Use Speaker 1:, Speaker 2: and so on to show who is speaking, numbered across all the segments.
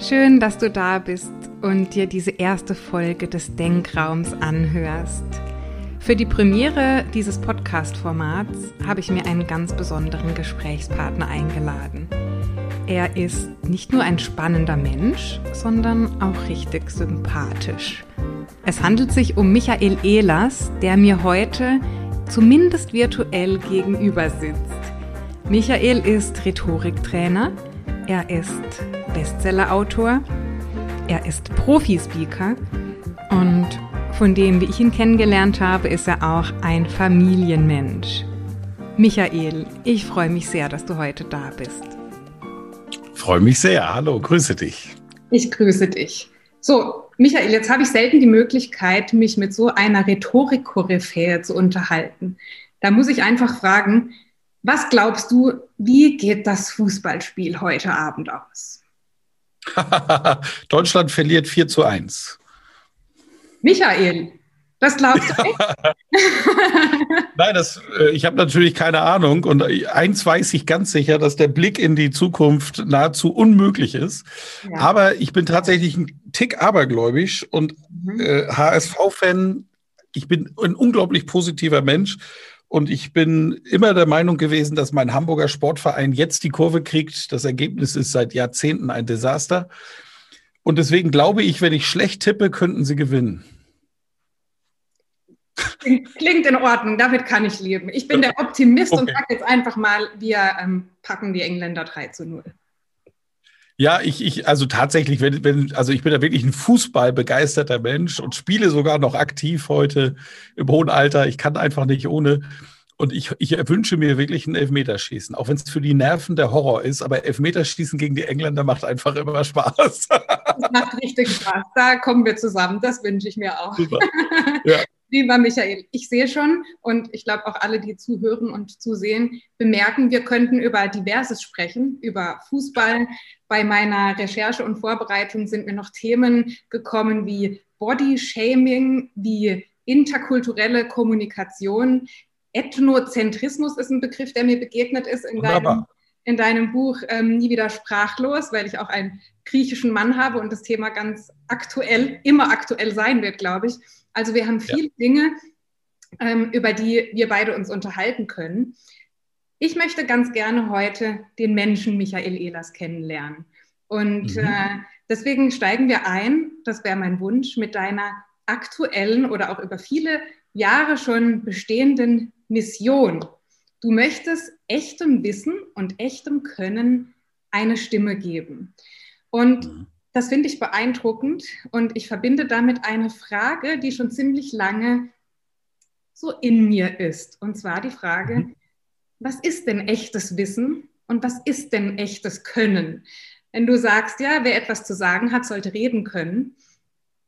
Speaker 1: Schön, dass du da bist und dir diese erste Folge des Denkraums anhörst. Für die Premiere dieses Podcast-Formats habe ich mir einen ganz besonderen Gesprächspartner eingeladen. Er ist nicht nur ein spannender Mensch, sondern auch richtig sympathisch. Es handelt sich um Michael Ehlers, der mir heute zumindest virtuell gegenüber sitzt. Michael ist Rhetoriktrainer, er ist Bestsellerautor, er ist Profi-Speaker und von dem, wie ich ihn kennengelernt habe, ist er auch ein Familienmensch. Michael, ich freue mich sehr, dass du heute da bist.
Speaker 2: Freue mich sehr. Hallo, grüße dich.
Speaker 1: Ich grüße dich. So, Michael, jetzt habe ich selten die Möglichkeit, mich mit so einer Rhetorik-Koryphäe zu unterhalten. Da muss ich einfach fragen, was glaubst du, wie geht das Fußballspiel heute Abend aus?
Speaker 2: Deutschland verliert 4 zu 1.
Speaker 1: Michael, das glaubst du nicht?
Speaker 2: Nein, das, äh, ich habe natürlich keine Ahnung. Und eins weiß ich ganz sicher, dass der Blick in die Zukunft nahezu unmöglich ist. Ja. Aber ich bin tatsächlich ein Tick abergläubisch und mhm. äh, HSV-Fan. Ich bin ein unglaublich positiver Mensch und ich bin immer der Meinung gewesen, dass mein Hamburger Sportverein jetzt die Kurve kriegt. Das Ergebnis ist seit Jahrzehnten ein Desaster. Und deswegen glaube ich, wenn ich schlecht tippe, könnten sie gewinnen.
Speaker 1: Klingt in Ordnung, damit kann ich leben. Ich bin der Optimist okay. und sage jetzt einfach mal, wir ähm, packen die Engländer 3 zu 0.
Speaker 2: Ja, ich, ich, also tatsächlich, wenn, wenn, also ich bin da wirklich ein fußballbegeisterter Mensch und spiele sogar noch aktiv heute im hohen Alter. Ich kann einfach nicht ohne. Und ich, ich wünsche mir wirklich ein Elfmeterschießen, auch wenn es für die Nerven der Horror ist. Aber Elfmeterschießen gegen die Engländer macht einfach immer Spaß. Das
Speaker 1: macht richtig Spaß. Da kommen wir zusammen. Das wünsche ich mir auch. Super. Ja. Lieber Michael, ich sehe schon und ich glaube auch alle, die zuhören und zusehen, bemerken, wir könnten über Diverses sprechen, über Fußball. Bei meiner Recherche und Vorbereitung sind mir noch Themen gekommen wie Body Shaming, wie interkulturelle Kommunikation. Ethnozentrismus ist ein Begriff, der mir begegnet ist in deinem, in deinem Buch ähm, Nie wieder sprachlos, weil ich auch einen griechischen Mann habe und das Thema ganz aktuell, immer aktuell sein wird, glaube ich. Also wir haben viele ja. Dinge, ähm, über die wir beide uns unterhalten können. Ich möchte ganz gerne heute den Menschen Michael Ehlers kennenlernen. Und mhm. äh, deswegen steigen wir ein, das wäre mein Wunsch, mit deiner aktuellen oder auch über viele Jahre schon bestehenden Mission. Du möchtest echtem Wissen und echtem Können eine Stimme geben. Und mhm. Das finde ich beeindruckend und ich verbinde damit eine Frage, die schon ziemlich lange so in mir ist. Und zwar die Frage, mhm. was ist denn echtes Wissen und was ist denn echtes Können? Wenn du sagst, ja, wer etwas zu sagen hat, sollte reden können.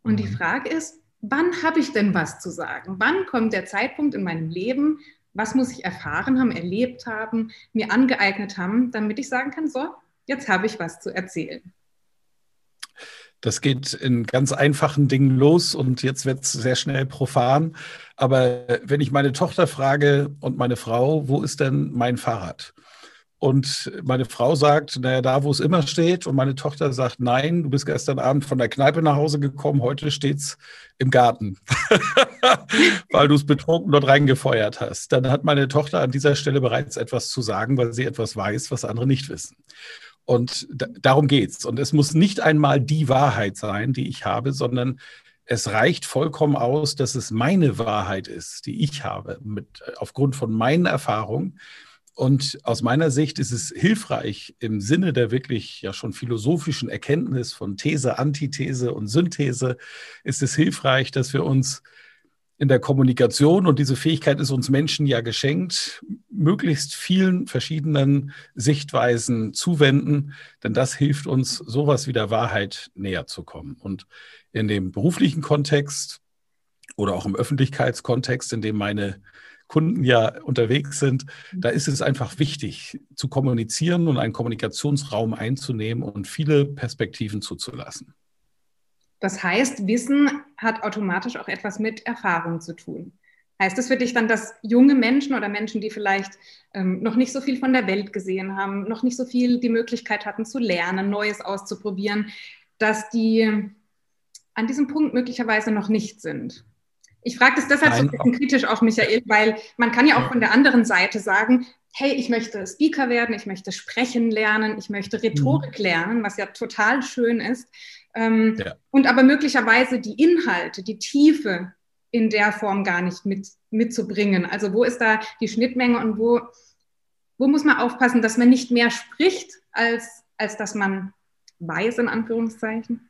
Speaker 1: Und mhm. die Frage ist, wann habe ich denn was zu sagen? Wann kommt der Zeitpunkt in meinem Leben, was muss ich erfahren haben, erlebt haben, mir angeeignet haben, damit ich sagen kann, so, jetzt habe ich was zu erzählen.
Speaker 2: Das geht in ganz einfachen Dingen los und jetzt wird es sehr schnell profan. Aber wenn ich meine Tochter frage und meine Frau, wo ist denn mein Fahrrad? Und meine Frau sagt, naja, da, wo es immer steht. Und meine Tochter sagt, nein, du bist gestern Abend von der Kneipe nach Hause gekommen, heute steht es im Garten, weil du es betrunken dort reingefeuert hast. Dann hat meine Tochter an dieser Stelle bereits etwas zu sagen, weil sie etwas weiß, was andere nicht wissen. Und darum geht's. Und es muss nicht einmal die Wahrheit sein, die ich habe, sondern es reicht vollkommen aus, dass es meine Wahrheit ist, die ich habe, mit, aufgrund von meinen Erfahrungen. Und aus meiner Sicht ist es hilfreich im Sinne der wirklich ja schon philosophischen Erkenntnis von These, Antithese und Synthese, ist es hilfreich, dass wir uns in der Kommunikation und diese Fähigkeit ist uns Menschen ja geschenkt, möglichst vielen verschiedenen Sichtweisen zuwenden, denn das hilft uns, sowas wie der Wahrheit näher zu kommen. Und in dem beruflichen Kontext oder auch im Öffentlichkeitskontext, in dem meine Kunden ja unterwegs sind, da ist es einfach wichtig zu kommunizieren und einen Kommunikationsraum einzunehmen und viele Perspektiven zuzulassen.
Speaker 1: Das heißt, Wissen hat automatisch auch etwas mit Erfahrung zu tun. Heißt das für dich dann, dass junge Menschen oder Menschen, die vielleicht ähm, noch nicht so viel von der Welt gesehen haben, noch nicht so viel die Möglichkeit hatten zu lernen, Neues auszuprobieren, dass die an diesem Punkt möglicherweise noch nicht sind? Ich frage das deshalb Nein. so ein bisschen kritisch auch, Michael, weil man kann ja auch von der anderen Seite sagen, hey, ich möchte Speaker werden, ich möchte sprechen lernen, ich möchte Rhetorik mhm. lernen, was ja total schön ist. Ähm, ja. Und aber möglicherweise die Inhalte, die Tiefe in der Form gar nicht mit, mitzubringen. Also wo ist da die Schnittmenge und wo, wo muss man aufpassen, dass man nicht mehr spricht, als, als dass man weiß, in Anführungszeichen?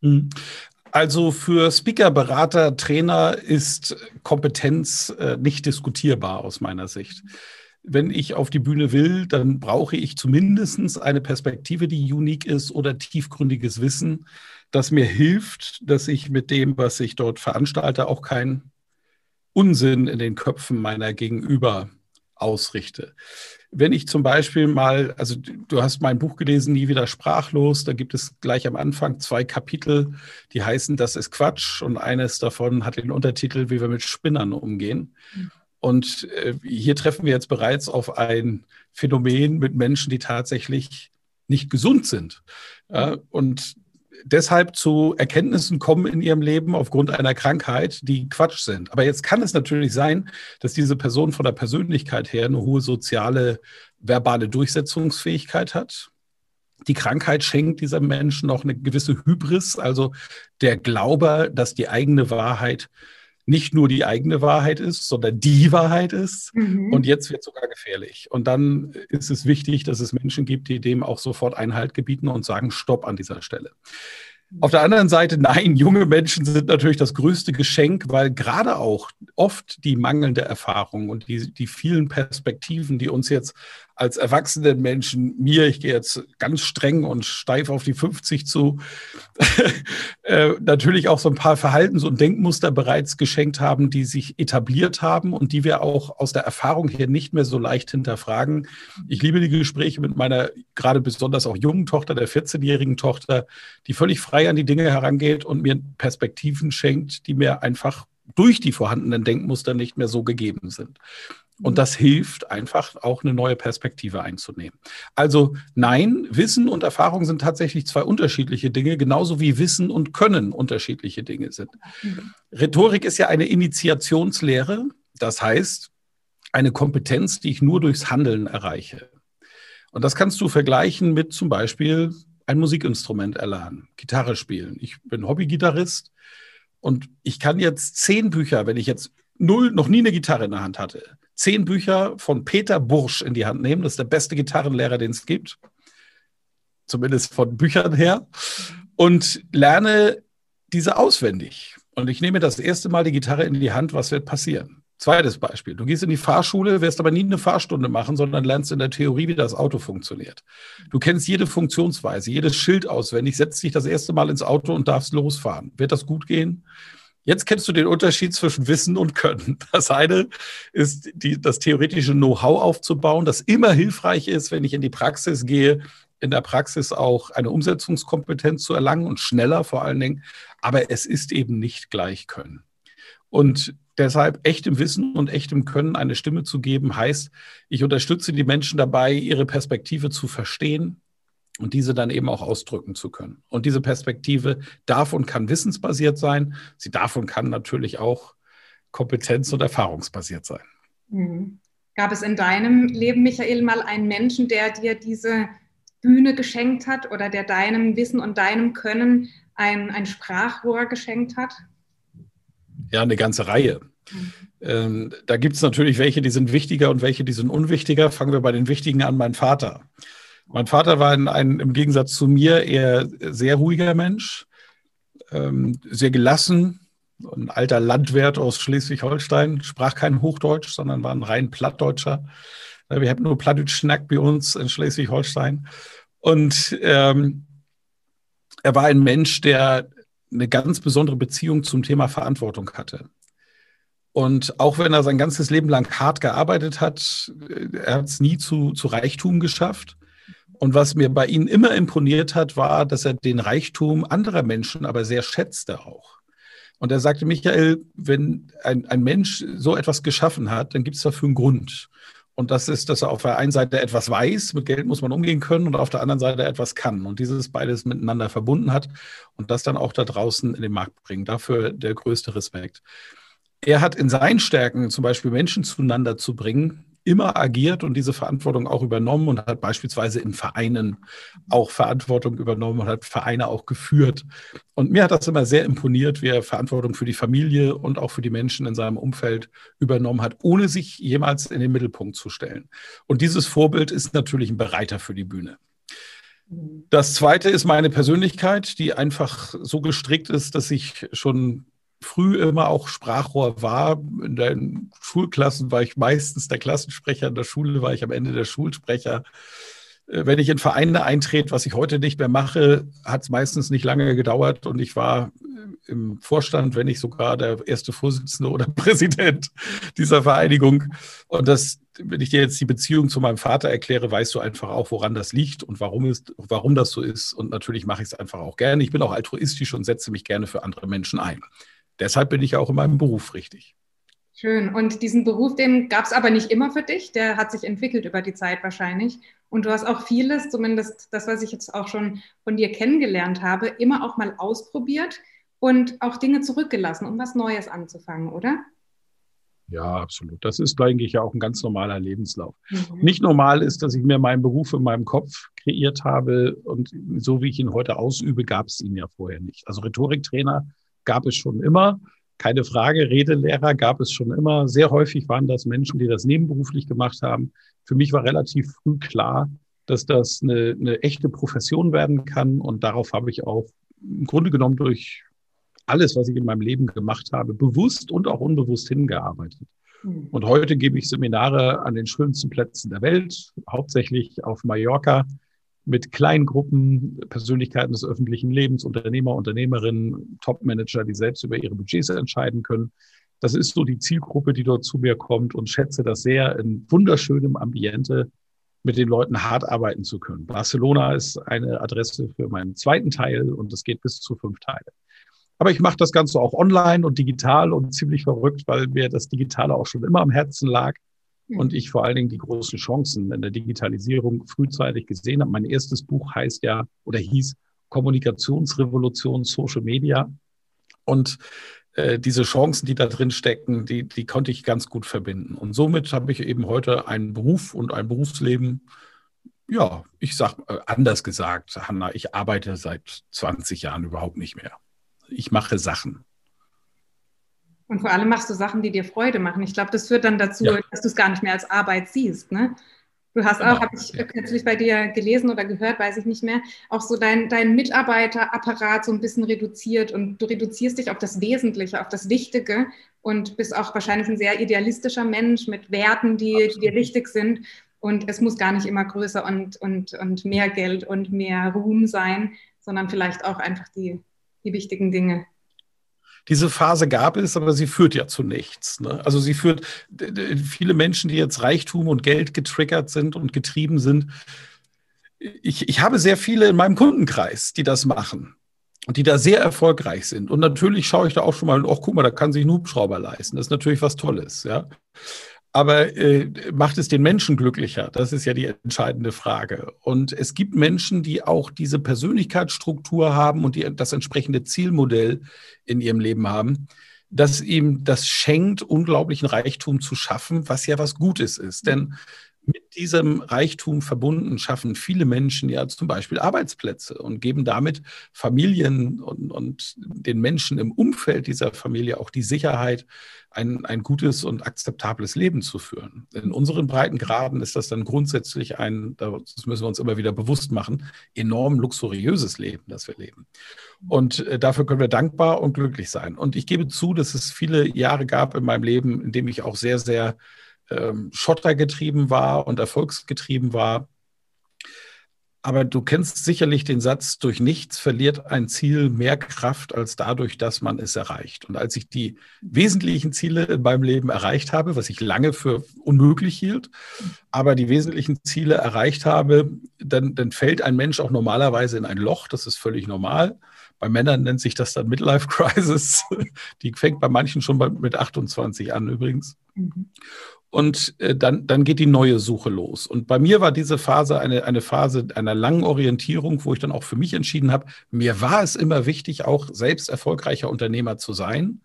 Speaker 2: Mhm. Also für Speaker, Berater, Trainer ist Kompetenz äh, nicht diskutierbar aus meiner Sicht. Wenn ich auf die Bühne will, dann brauche ich zumindest eine Perspektive, die unique ist oder tiefgründiges Wissen, das mir hilft, dass ich mit dem, was ich dort veranstalte, auch keinen Unsinn in den Köpfen meiner Gegenüber ausrichte. Wenn ich zum Beispiel mal, also du hast mein Buch gelesen, Nie wieder sprachlos, da gibt es gleich am Anfang zwei Kapitel, die heißen, das ist Quatsch und eines davon hat den Untertitel, wie wir mit Spinnern umgehen. Und äh, hier treffen wir jetzt bereits auf ein Phänomen mit Menschen, die tatsächlich nicht gesund sind. Und deshalb zu Erkenntnissen kommen in ihrem Leben aufgrund einer Krankheit, die Quatsch sind. Aber jetzt kann es natürlich sein, dass diese Person von der Persönlichkeit her eine hohe soziale, verbale Durchsetzungsfähigkeit hat. Die Krankheit schenkt diesem Menschen noch eine gewisse Hybris, also der Glaube, dass die eigene Wahrheit nicht nur die eigene Wahrheit ist, sondern die Wahrheit ist. Mhm. Und jetzt wird es sogar gefährlich. Und dann ist es wichtig, dass es Menschen gibt, die dem auch sofort Einhalt gebieten und sagen, stopp an dieser Stelle. Auf der anderen Seite, nein, junge Menschen sind natürlich das größte Geschenk, weil gerade auch oft die mangelnde Erfahrung und die, die vielen Perspektiven, die uns jetzt als erwachsenen Menschen, mir, ich gehe jetzt ganz streng und steif auf die 50 zu, äh, natürlich auch so ein paar Verhaltens- und Denkmuster bereits geschenkt haben, die sich etabliert haben und die wir auch aus der Erfahrung her nicht mehr so leicht hinterfragen. Ich liebe die Gespräche mit meiner gerade besonders auch jungen Tochter, der 14-jährigen Tochter, die völlig frei an die Dinge herangeht und mir Perspektiven schenkt, die mir einfach durch die vorhandenen Denkmuster nicht mehr so gegeben sind. Und mhm. das hilft einfach auch eine neue Perspektive einzunehmen. Also nein, Wissen und Erfahrung sind tatsächlich zwei unterschiedliche Dinge, genauso wie Wissen und Können unterschiedliche Dinge sind. Mhm. Rhetorik ist ja eine Initiationslehre, das heißt eine Kompetenz, die ich nur durchs Handeln erreiche. Und das kannst du vergleichen mit zum Beispiel ein Musikinstrument erlernen, Gitarre spielen. Ich bin Hobbygitarrist und ich kann jetzt zehn Bücher, wenn ich jetzt null, noch nie eine Gitarre in der Hand hatte, zehn Bücher von Peter Bursch in die Hand nehmen. Das ist der beste Gitarrenlehrer, den es gibt. Zumindest von Büchern her. Und lerne diese auswendig. Und ich nehme das erste Mal die Gitarre in die Hand. Was wird passieren? Zweites Beispiel. Du gehst in die Fahrschule, wirst aber nie eine Fahrstunde machen, sondern lernst in der Theorie, wie das Auto funktioniert. Du kennst jede Funktionsweise, jedes Schild auswendig, setzt dich das erste Mal ins Auto und darfst losfahren. Wird das gut gehen? Jetzt kennst du den Unterschied zwischen Wissen und Können. Das eine ist die, das theoretische Know-how aufzubauen, das immer hilfreich ist, wenn ich in die Praxis gehe, in der Praxis auch eine Umsetzungskompetenz zu erlangen und schneller vor allen Dingen. Aber es ist eben nicht gleich Können. Und deshalb echtem Wissen und echtem Können eine Stimme zu geben, heißt, ich unterstütze die Menschen dabei, ihre Perspektive zu verstehen, und diese dann eben auch ausdrücken zu können. Und diese Perspektive darf und kann wissensbasiert sein. Sie darf und kann natürlich auch kompetenz- und erfahrungsbasiert sein.
Speaker 1: Mhm. Gab es in deinem Leben, Michael, mal einen Menschen, der dir diese Bühne geschenkt hat oder der deinem Wissen und deinem Können ein, ein Sprachrohr geschenkt hat?
Speaker 2: Ja, eine ganze Reihe. Mhm. Ähm, da gibt es natürlich welche, die sind wichtiger und welche, die sind unwichtiger. Fangen wir bei den wichtigen an, mein Vater. Mein Vater war ein, ein, im Gegensatz zu mir eher sehr ruhiger Mensch, ähm, sehr gelassen, ein alter Landwirt aus Schleswig-Holstein, sprach kein Hochdeutsch, sondern war ein rein Plattdeutscher. Wir haben nur Plattdeutsch schnackt bei uns in Schleswig-Holstein. Und ähm, er war ein Mensch, der eine ganz besondere Beziehung zum Thema Verantwortung hatte. Und auch wenn er sein ganzes Leben lang hart gearbeitet hat, äh, er hat es nie zu, zu Reichtum geschafft. Und was mir bei Ihnen immer imponiert hat, war, dass er den Reichtum anderer Menschen aber sehr schätzte auch. Und er sagte, Michael, wenn ein, ein Mensch so etwas geschaffen hat, dann gibt es dafür einen Grund. Und das ist, dass er auf der einen Seite etwas weiß, mit Geld muss man umgehen können, und auf der anderen Seite etwas kann. Und dieses beides miteinander verbunden hat und das dann auch da draußen in den Markt bringen. Dafür der größte Respekt. Er hat in seinen Stärken, zum Beispiel Menschen zueinander zu bringen, immer agiert und diese Verantwortung auch übernommen und hat beispielsweise in Vereinen auch Verantwortung übernommen und hat Vereine auch geführt. Und mir hat das immer sehr imponiert, wie er Verantwortung für die Familie und auch für die Menschen in seinem Umfeld übernommen hat, ohne sich jemals in den Mittelpunkt zu stellen. Und dieses Vorbild ist natürlich ein Bereiter für die Bühne. Das zweite ist meine Persönlichkeit, die einfach so gestrickt ist, dass ich schon früh immer auch Sprachrohr war. In den Schulklassen war ich meistens der Klassensprecher, in der Schule war ich am Ende der Schulsprecher. Äh, wenn ich in Vereine eintrete, was ich heute nicht mehr mache, hat es meistens nicht lange gedauert und ich war äh, im Vorstand, wenn nicht sogar der erste Vorsitzende oder Präsident dieser Vereinigung. Und das, wenn ich dir jetzt die Beziehung zu meinem Vater erkläre, weißt du einfach auch, woran das liegt und warum, ist, warum das so ist. Und natürlich mache ich es einfach auch gerne. Ich bin auch altruistisch und setze mich gerne für andere Menschen ein deshalb bin ich auch in meinem Beruf richtig.
Speaker 1: Schön. Und diesen Beruf, den gab es aber nicht immer für dich. Der hat sich entwickelt über die Zeit wahrscheinlich. Und du hast auch vieles, zumindest das, was ich jetzt auch schon von dir kennengelernt habe, immer auch mal ausprobiert und auch Dinge zurückgelassen, um was Neues anzufangen, oder?
Speaker 2: Ja, absolut. Das ist eigentlich ja auch ein ganz normaler Lebenslauf. Mhm. Nicht normal ist, dass ich mir meinen Beruf in meinem Kopf kreiert habe und so wie ich ihn heute ausübe, gab es ihn ja vorher nicht. Also Rhetoriktrainer gab es schon immer. Keine Frage, Redelehrer gab es schon immer. Sehr häufig waren das Menschen, die das nebenberuflich gemacht haben. Für mich war relativ früh klar, dass das eine, eine echte Profession werden kann. Und darauf habe ich auch im Grunde genommen durch alles, was ich in meinem Leben gemacht habe, bewusst und auch unbewusst hingearbeitet. Hm. Und heute gebe ich Seminare an den schönsten Plätzen der Welt, hauptsächlich auf Mallorca, mit kleinen Gruppen, Persönlichkeiten des öffentlichen Lebens, Unternehmer, Unternehmerinnen, Top-Manager, die selbst über ihre Budgets entscheiden können. Das ist so die Zielgruppe, die dort zu mir kommt und schätze das sehr in wunderschönem Ambiente mit den Leuten hart arbeiten zu können. Barcelona ist eine Adresse für meinen zweiten Teil und es geht bis zu fünf Teile. Aber ich mache das Ganze auch online und digital und ziemlich verrückt, weil mir das Digitale auch schon immer am Herzen lag und ich vor allen Dingen die großen Chancen in der Digitalisierung frühzeitig gesehen habe. Mein erstes Buch heißt ja oder hieß Kommunikationsrevolution Social Media. Und äh, diese Chancen, die da drin stecken, die, die konnte ich ganz gut verbinden. Und somit habe ich eben heute einen Beruf und ein Berufsleben. Ja, ich sage äh, anders gesagt, Hanna, ich arbeite seit 20 Jahren überhaupt nicht mehr. Ich mache Sachen.
Speaker 1: Und vor allem machst du Sachen, die dir Freude machen. Ich glaube, das führt dann dazu, ja. dass du es gar nicht mehr als Arbeit siehst. Ne? Du hast auch, genau. habe ich kürzlich bei dir gelesen oder gehört, weiß ich nicht mehr, auch so dein, dein Mitarbeiterapparat so ein bisschen reduziert und du reduzierst dich auf das Wesentliche, auf das Wichtige und bist auch wahrscheinlich ein sehr idealistischer Mensch mit Werten, die, die dir wichtig sind. Und es muss gar nicht immer größer und, und, und mehr Geld und mehr Ruhm sein, sondern vielleicht auch einfach die, die wichtigen Dinge.
Speaker 2: Diese Phase gab es, aber sie führt ja zu nichts. Ne? Also sie führt viele Menschen, die jetzt Reichtum und Geld getriggert sind und getrieben sind. Ich, ich habe sehr viele in meinem Kundenkreis, die das machen und die da sehr erfolgreich sind. Und natürlich schaue ich da auch schon mal, ach guck mal, da kann sich ein Hubschrauber leisten. Das ist natürlich was Tolles, ja. Aber äh, macht es den Menschen glücklicher? Das ist ja die entscheidende Frage. Und es gibt Menschen, die auch diese Persönlichkeitsstruktur haben und die das entsprechende Zielmodell in ihrem Leben haben, dass ihm das schenkt, unglaublichen Reichtum zu schaffen, was ja was Gutes ist. Denn mit diesem Reichtum verbunden schaffen viele Menschen ja zum Beispiel Arbeitsplätze und geben damit Familien und, und den Menschen im Umfeld dieser Familie auch die Sicherheit, ein, ein gutes und akzeptables Leben zu führen. In unseren Breitengraden ist das dann grundsätzlich ein, das müssen wir uns immer wieder bewusst machen, enorm luxuriöses Leben, das wir leben. Und äh, dafür können wir dankbar und glücklich sein. Und ich gebe zu, dass es viele Jahre gab in meinem Leben, in dem ich auch sehr, sehr ähm, schottergetrieben war und erfolgsgetrieben war. Aber du kennst sicherlich den Satz, durch nichts verliert ein Ziel mehr Kraft als dadurch, dass man es erreicht. Und als ich die wesentlichen Ziele in meinem Leben erreicht habe, was ich lange für unmöglich hielt, aber die wesentlichen Ziele erreicht habe, dann, dann fällt ein Mensch auch normalerweise in ein Loch. Das ist völlig normal. Bei Männern nennt sich das dann Midlife Crisis. Die fängt bei manchen schon mit 28 an übrigens. Mhm. Und äh, dann, dann geht die neue Suche los. Und bei mir war diese Phase eine, eine Phase einer langen Orientierung, wo ich dann auch für mich entschieden habe, mir war es immer wichtig, auch selbst erfolgreicher Unternehmer zu sein.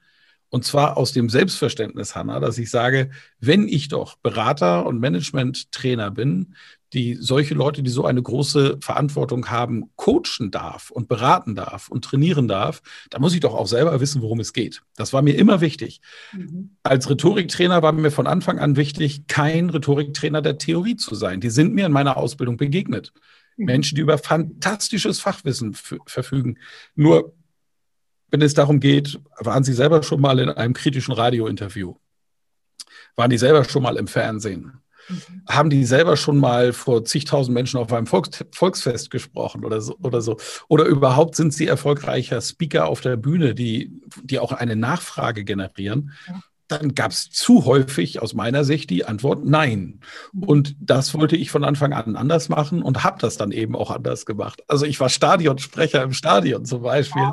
Speaker 2: Und zwar aus dem Selbstverständnis, Hanna, dass ich sage, wenn ich doch Berater und Management-Trainer bin, die solche Leute, die so eine große Verantwortung haben, coachen darf und beraten darf und trainieren darf, da muss ich doch auch selber wissen, worum es geht. Das war mir immer wichtig. Mhm. Als Rhetoriktrainer war mir von Anfang an wichtig, kein Rhetoriktrainer der Theorie zu sein. Die sind mir in meiner Ausbildung begegnet. Mhm. Menschen, die über fantastisches Fachwissen verfügen. Nur wenn es darum geht, waren Sie selber schon mal in einem kritischen Radiointerview? Waren die selber schon mal im Fernsehen? Mhm. Haben die selber schon mal vor zigtausend Menschen auf einem Volks Volksfest gesprochen oder so, oder so? Oder überhaupt sind sie erfolgreicher Speaker auf der Bühne, die, die auch eine Nachfrage generieren? Dann gab es zu häufig aus meiner Sicht die Antwort Nein. Mhm. Und das wollte ich von Anfang an anders machen und habe das dann eben auch anders gemacht. Also ich war Stadionsprecher im Stadion zum Beispiel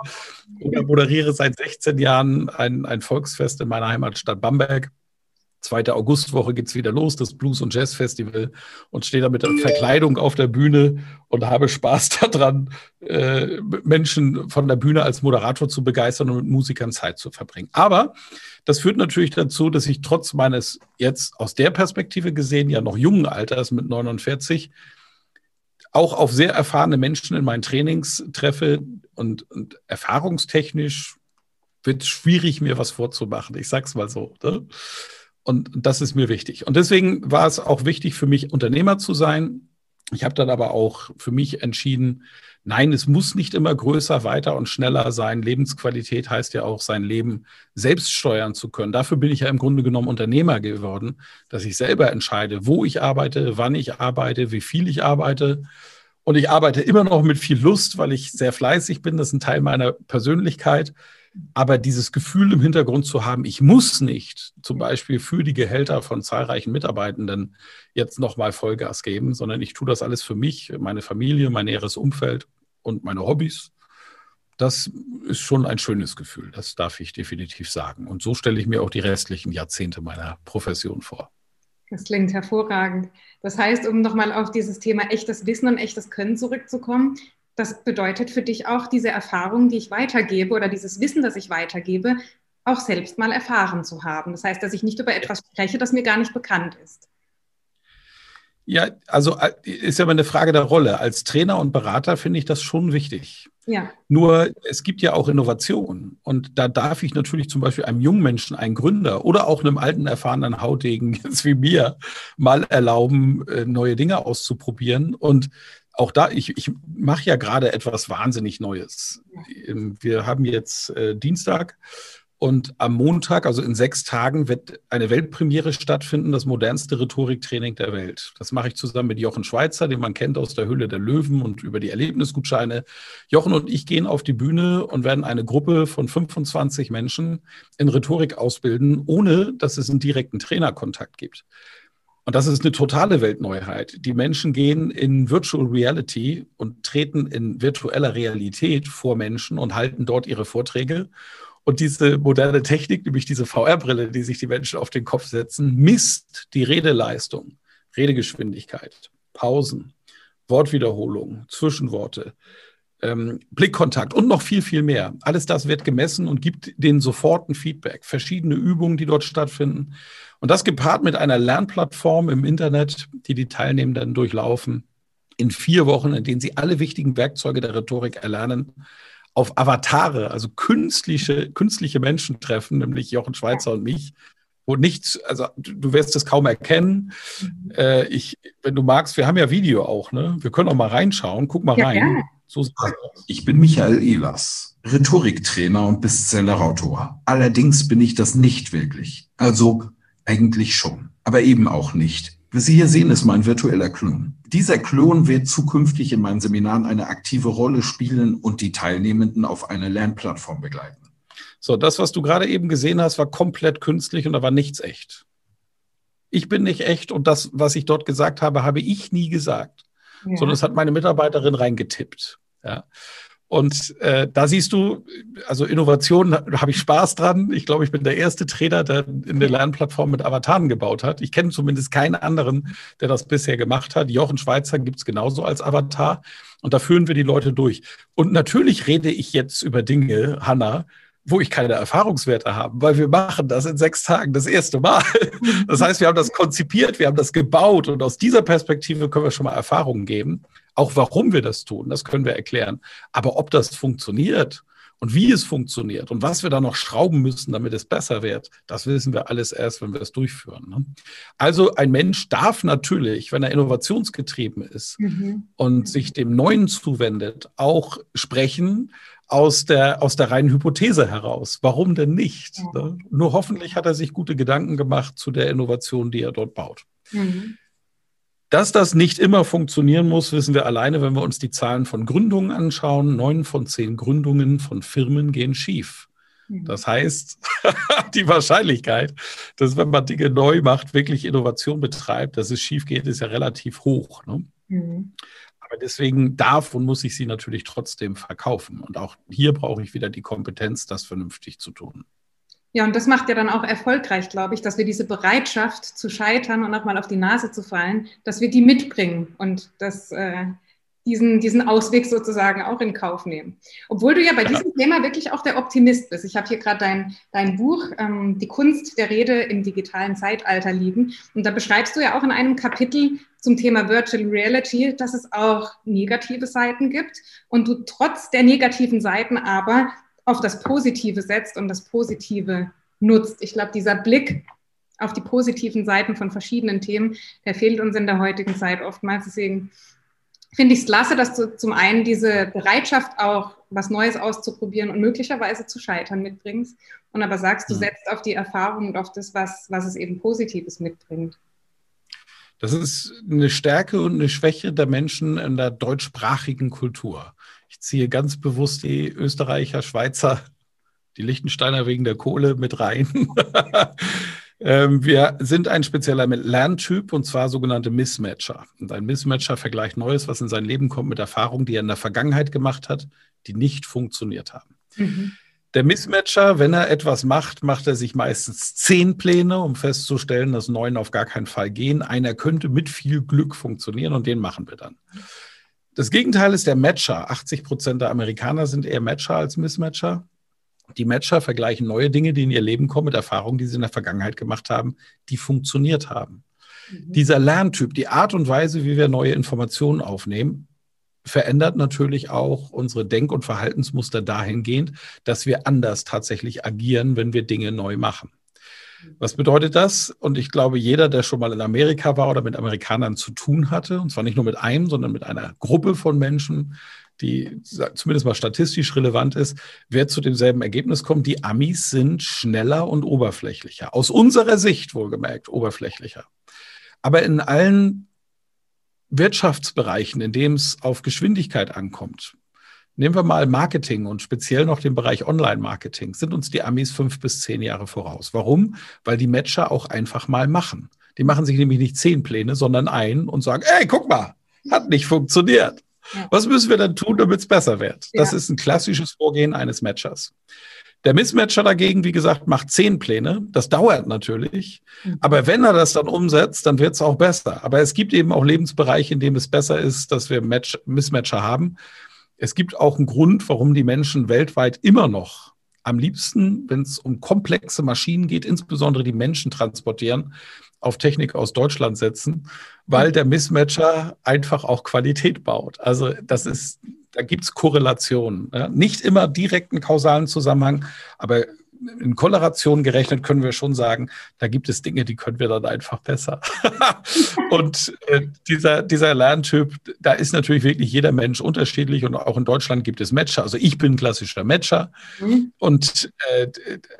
Speaker 2: oder moderiere seit 16 Jahren ein, ein Volksfest in meiner Heimatstadt Bamberg zweite Augustwoche geht es wieder los, das Blues- und Jazz-Festival und stehe da mit der Verkleidung auf der Bühne und habe Spaß daran, äh, Menschen von der Bühne als Moderator zu begeistern und mit Musikern Zeit zu verbringen. Aber das führt natürlich dazu, dass ich trotz meines jetzt aus der Perspektive gesehen ja noch jungen Alters mit 49 auch auf sehr erfahrene Menschen in meinen Trainings treffe und, und erfahrungstechnisch wird es schwierig, mir was vorzumachen. Ich sag's mal so. Ne? Und das ist mir wichtig. Und deswegen war es auch wichtig für mich, Unternehmer zu sein. Ich habe dann aber auch für mich entschieden, nein, es muss nicht immer größer, weiter und schneller sein. Lebensqualität heißt ja auch, sein Leben selbst steuern zu können. Dafür bin ich ja im Grunde genommen Unternehmer geworden, dass ich selber entscheide, wo ich arbeite, wann ich arbeite, wie viel ich arbeite. Und ich arbeite immer noch mit viel Lust, weil ich sehr fleißig bin. Das ist ein Teil meiner Persönlichkeit. Aber dieses Gefühl im Hintergrund zu haben, ich muss nicht zum Beispiel für die Gehälter von zahlreichen Mitarbeitenden jetzt nochmal Vollgas geben, sondern ich tue das alles für mich, meine Familie, mein näheres Umfeld und meine Hobbys. Das ist schon ein schönes Gefühl, das darf ich definitiv sagen. Und so stelle ich mir auch die restlichen Jahrzehnte meiner Profession vor.
Speaker 1: Das klingt hervorragend. Das heißt, um nochmal auf dieses Thema echtes Wissen und echtes Können zurückzukommen, das bedeutet für dich auch, diese Erfahrung, die ich weitergebe oder dieses Wissen, das ich weitergebe, auch selbst mal erfahren zu haben. Das heißt, dass ich nicht über etwas spreche, das mir gar nicht bekannt ist.
Speaker 2: Ja, also äh, ist ja immer eine Frage der Rolle. Als Trainer und Berater finde ich das schon wichtig. Ja. Nur es gibt ja auch Innovationen. Und da darf ich natürlich zum Beispiel einem jungen Menschen, einem Gründer oder auch einem alten, erfahrenen Hautdegen jetzt wie mir mal erlauben, äh, neue Dinge auszuprobieren. Und auch da, ich, ich mache ja gerade etwas wahnsinnig Neues. Ähm, wir haben jetzt äh, Dienstag und am Montag, also in sechs Tagen, wird eine Weltpremiere stattfinden, das modernste Rhetoriktraining der Welt. Das mache ich zusammen mit Jochen Schweizer, den man kennt aus der Hülle der Löwen und über die Erlebnisgutscheine. Jochen und ich gehen auf die Bühne und werden eine Gruppe von 25 Menschen in Rhetorik ausbilden, ohne dass es einen direkten Trainerkontakt gibt. Und das ist eine totale Weltneuheit. Die Menschen gehen in Virtual Reality und treten in virtueller Realität vor Menschen und halten dort ihre Vorträge. Und diese moderne Technik, nämlich diese VR-Brille, die sich die Menschen auf den Kopf setzen, misst die Redeleistung, Redegeschwindigkeit, Pausen, Wortwiederholung, Zwischenworte, ähm, Blickkontakt und noch viel, viel mehr. Alles das wird gemessen und gibt den soforten Feedback. Verschiedene Übungen, die dort stattfinden. Und das gepaart mit einer Lernplattform im Internet, die die Teilnehmenden durchlaufen, in vier Wochen, in denen sie alle wichtigen Werkzeuge der Rhetorik erlernen, auf Avatare, also künstliche, künstliche Menschen treffen, nämlich Jochen Schweizer und mich, wo nichts, also du wirst es kaum erkennen. Mhm. Äh, ich, wenn du magst, wir haben ja Video auch, ne? Wir können auch mal reinschauen. Guck mal ja, rein.
Speaker 3: So ich bin Michael Ehlers, Rhetoriktrainer und Bestsellerautor. Allerdings bin ich das nicht wirklich. Also eigentlich schon, aber eben auch nicht. Was Sie hier sehen, ist mein virtueller Klon. Dieser Klon wird zukünftig in meinen Seminaren eine aktive Rolle spielen und die Teilnehmenden auf eine Lernplattform begleiten.
Speaker 2: So, das, was du gerade eben gesehen hast, war komplett künstlich und da war nichts echt. Ich bin nicht echt und das, was ich dort gesagt habe, habe ich nie gesagt, sondern es hat meine Mitarbeiterin reingetippt. Ja. Und äh, da siehst du, also Innovation habe ich Spaß dran. Ich glaube, ich bin der erste Trainer, der in der Lernplattform mit Avataren gebaut hat. Ich kenne zumindest keinen anderen, der das bisher gemacht hat. Jochen Schweizer gibt es genauso als Avatar. Und da führen wir die Leute durch. Und natürlich rede ich jetzt über Dinge, Hanna, wo ich keine Erfahrungswerte habe, weil wir machen das in sechs Tagen das erste Mal. Das heißt, wir haben das konzipiert, wir haben das gebaut und aus dieser Perspektive können wir schon mal Erfahrungen geben. Auch warum wir das tun, das können wir erklären. Aber ob das funktioniert und wie es funktioniert und was wir da noch schrauben müssen, damit es besser wird, das wissen wir alles erst, wenn wir es durchführen. Ne? Also ein Mensch darf natürlich, wenn er innovationsgetrieben ist mhm. und sich dem Neuen zuwendet, auch sprechen, aus der, aus der reinen Hypothese heraus. Warum denn nicht? Ne? Nur hoffentlich hat er sich gute Gedanken gemacht zu der Innovation, die er dort baut. Mhm. Dass das nicht immer funktionieren muss, wissen wir alleine, wenn wir uns die Zahlen von Gründungen anschauen. Neun von zehn Gründungen von Firmen gehen schief. Mhm. Das heißt, die Wahrscheinlichkeit, dass wenn man Dinge neu macht, wirklich Innovation betreibt, dass es schief geht, ist ja relativ hoch. Ne? Mhm. Aber deswegen darf und muss ich sie natürlich trotzdem verkaufen. Und auch hier brauche ich wieder die Kompetenz, das vernünftig zu tun.
Speaker 1: Ja, und das macht ja dann auch erfolgreich, glaube ich, dass wir diese Bereitschaft zu scheitern und auch mal auf die Nase zu fallen, dass wir die mitbringen und dass äh, diesen, diesen Ausweg sozusagen auch in Kauf nehmen. Obwohl du ja bei diesem Thema wirklich auch der Optimist bist. Ich habe hier gerade dein, dein Buch, ähm, Die Kunst der Rede im digitalen Zeitalter liegen. Und da beschreibst du ja auch in einem Kapitel zum Thema Virtual Reality, dass es auch negative Seiten gibt und du trotz der negativen Seiten aber auf das Positive setzt und das Positive nutzt. Ich glaube, dieser Blick auf die positiven Seiten von verschiedenen Themen, der fehlt uns in der heutigen Zeit oftmals. Deswegen finde ich es klasse, dass du zum einen diese Bereitschaft auch was Neues auszuprobieren und möglicherweise zu scheitern mitbringst und aber sagst, du setzt auf die Erfahrung und auf das, was, was es eben Positives mitbringt.
Speaker 2: Das ist eine Stärke und eine Schwäche der Menschen in der deutschsprachigen Kultur. Ich ziehe ganz bewusst die Österreicher, Schweizer, die Liechtensteiner wegen der Kohle mit rein. Ähm, wir sind ein spezieller Lerntyp und zwar sogenannte Mismatcher. Und ein Mismatcher vergleicht Neues, was in sein Leben kommt, mit Erfahrungen, die er in der Vergangenheit gemacht hat, die nicht funktioniert haben. Mhm. Der Mismatcher, wenn er etwas macht, macht er sich meistens zehn Pläne, um festzustellen, dass neun auf gar keinen Fall gehen. Einer könnte mit viel Glück funktionieren und den machen wir dann. Das Gegenteil ist der Matcher. 80 Prozent der Amerikaner sind eher Matcher als Mismatcher. Die Matcher vergleichen neue Dinge, die in ihr Leben kommen, mit Erfahrungen, die sie in der Vergangenheit gemacht haben, die funktioniert haben. Mhm. Dieser Lerntyp, die Art und Weise, wie wir neue Informationen aufnehmen, verändert natürlich auch unsere Denk- und Verhaltensmuster dahingehend, dass wir anders tatsächlich agieren, wenn wir Dinge neu machen. Was bedeutet das? Und ich glaube, jeder, der schon mal in Amerika war oder mit Amerikanern zu tun hatte, und zwar nicht nur mit einem, sondern mit einer Gruppe von Menschen, die zumindest mal statistisch relevant ist, wird zu demselben Ergebnis kommen. Die Amis sind schneller und oberflächlicher. Aus unserer Sicht wohlgemerkt oberflächlicher. Aber in allen Wirtschaftsbereichen, in dem es auf Geschwindigkeit ankommt, nehmen wir mal Marketing und speziell noch den Bereich Online-Marketing, sind uns die Amis fünf bis zehn Jahre voraus. Warum? Weil die Matcher auch einfach mal machen. Die machen sich nämlich nicht zehn Pläne, sondern einen und sagen, ey, guck mal, hat nicht funktioniert. Ja. Was müssen wir dann tun, damit es besser wird? Das ja. ist ein klassisches Vorgehen eines Matchers. Der Mismatcher dagegen, wie gesagt, macht zehn Pläne. Das dauert natürlich. Mhm. Aber wenn er das dann umsetzt, dann wird es auch besser. Aber es gibt eben auch Lebensbereiche, in denen es besser ist, dass wir Match Mismatcher haben. Es gibt auch einen Grund, warum die Menschen weltweit immer noch am liebsten, wenn es um komplexe Maschinen geht, insbesondere die Menschen transportieren, auf Technik aus Deutschland setzen, weil der Mismatcher einfach auch Qualität baut. Also das ist da gibt es Korrelationen. Ja? Nicht immer direkten kausalen Zusammenhang, aber in Korrelation gerechnet können wir schon sagen, da gibt es Dinge, die können wir dann einfach besser. und äh, dieser, dieser Lerntyp, da ist natürlich wirklich jeder Mensch unterschiedlich und auch in Deutschland gibt es Matcher. Also ich bin ein klassischer Matcher mhm. und äh,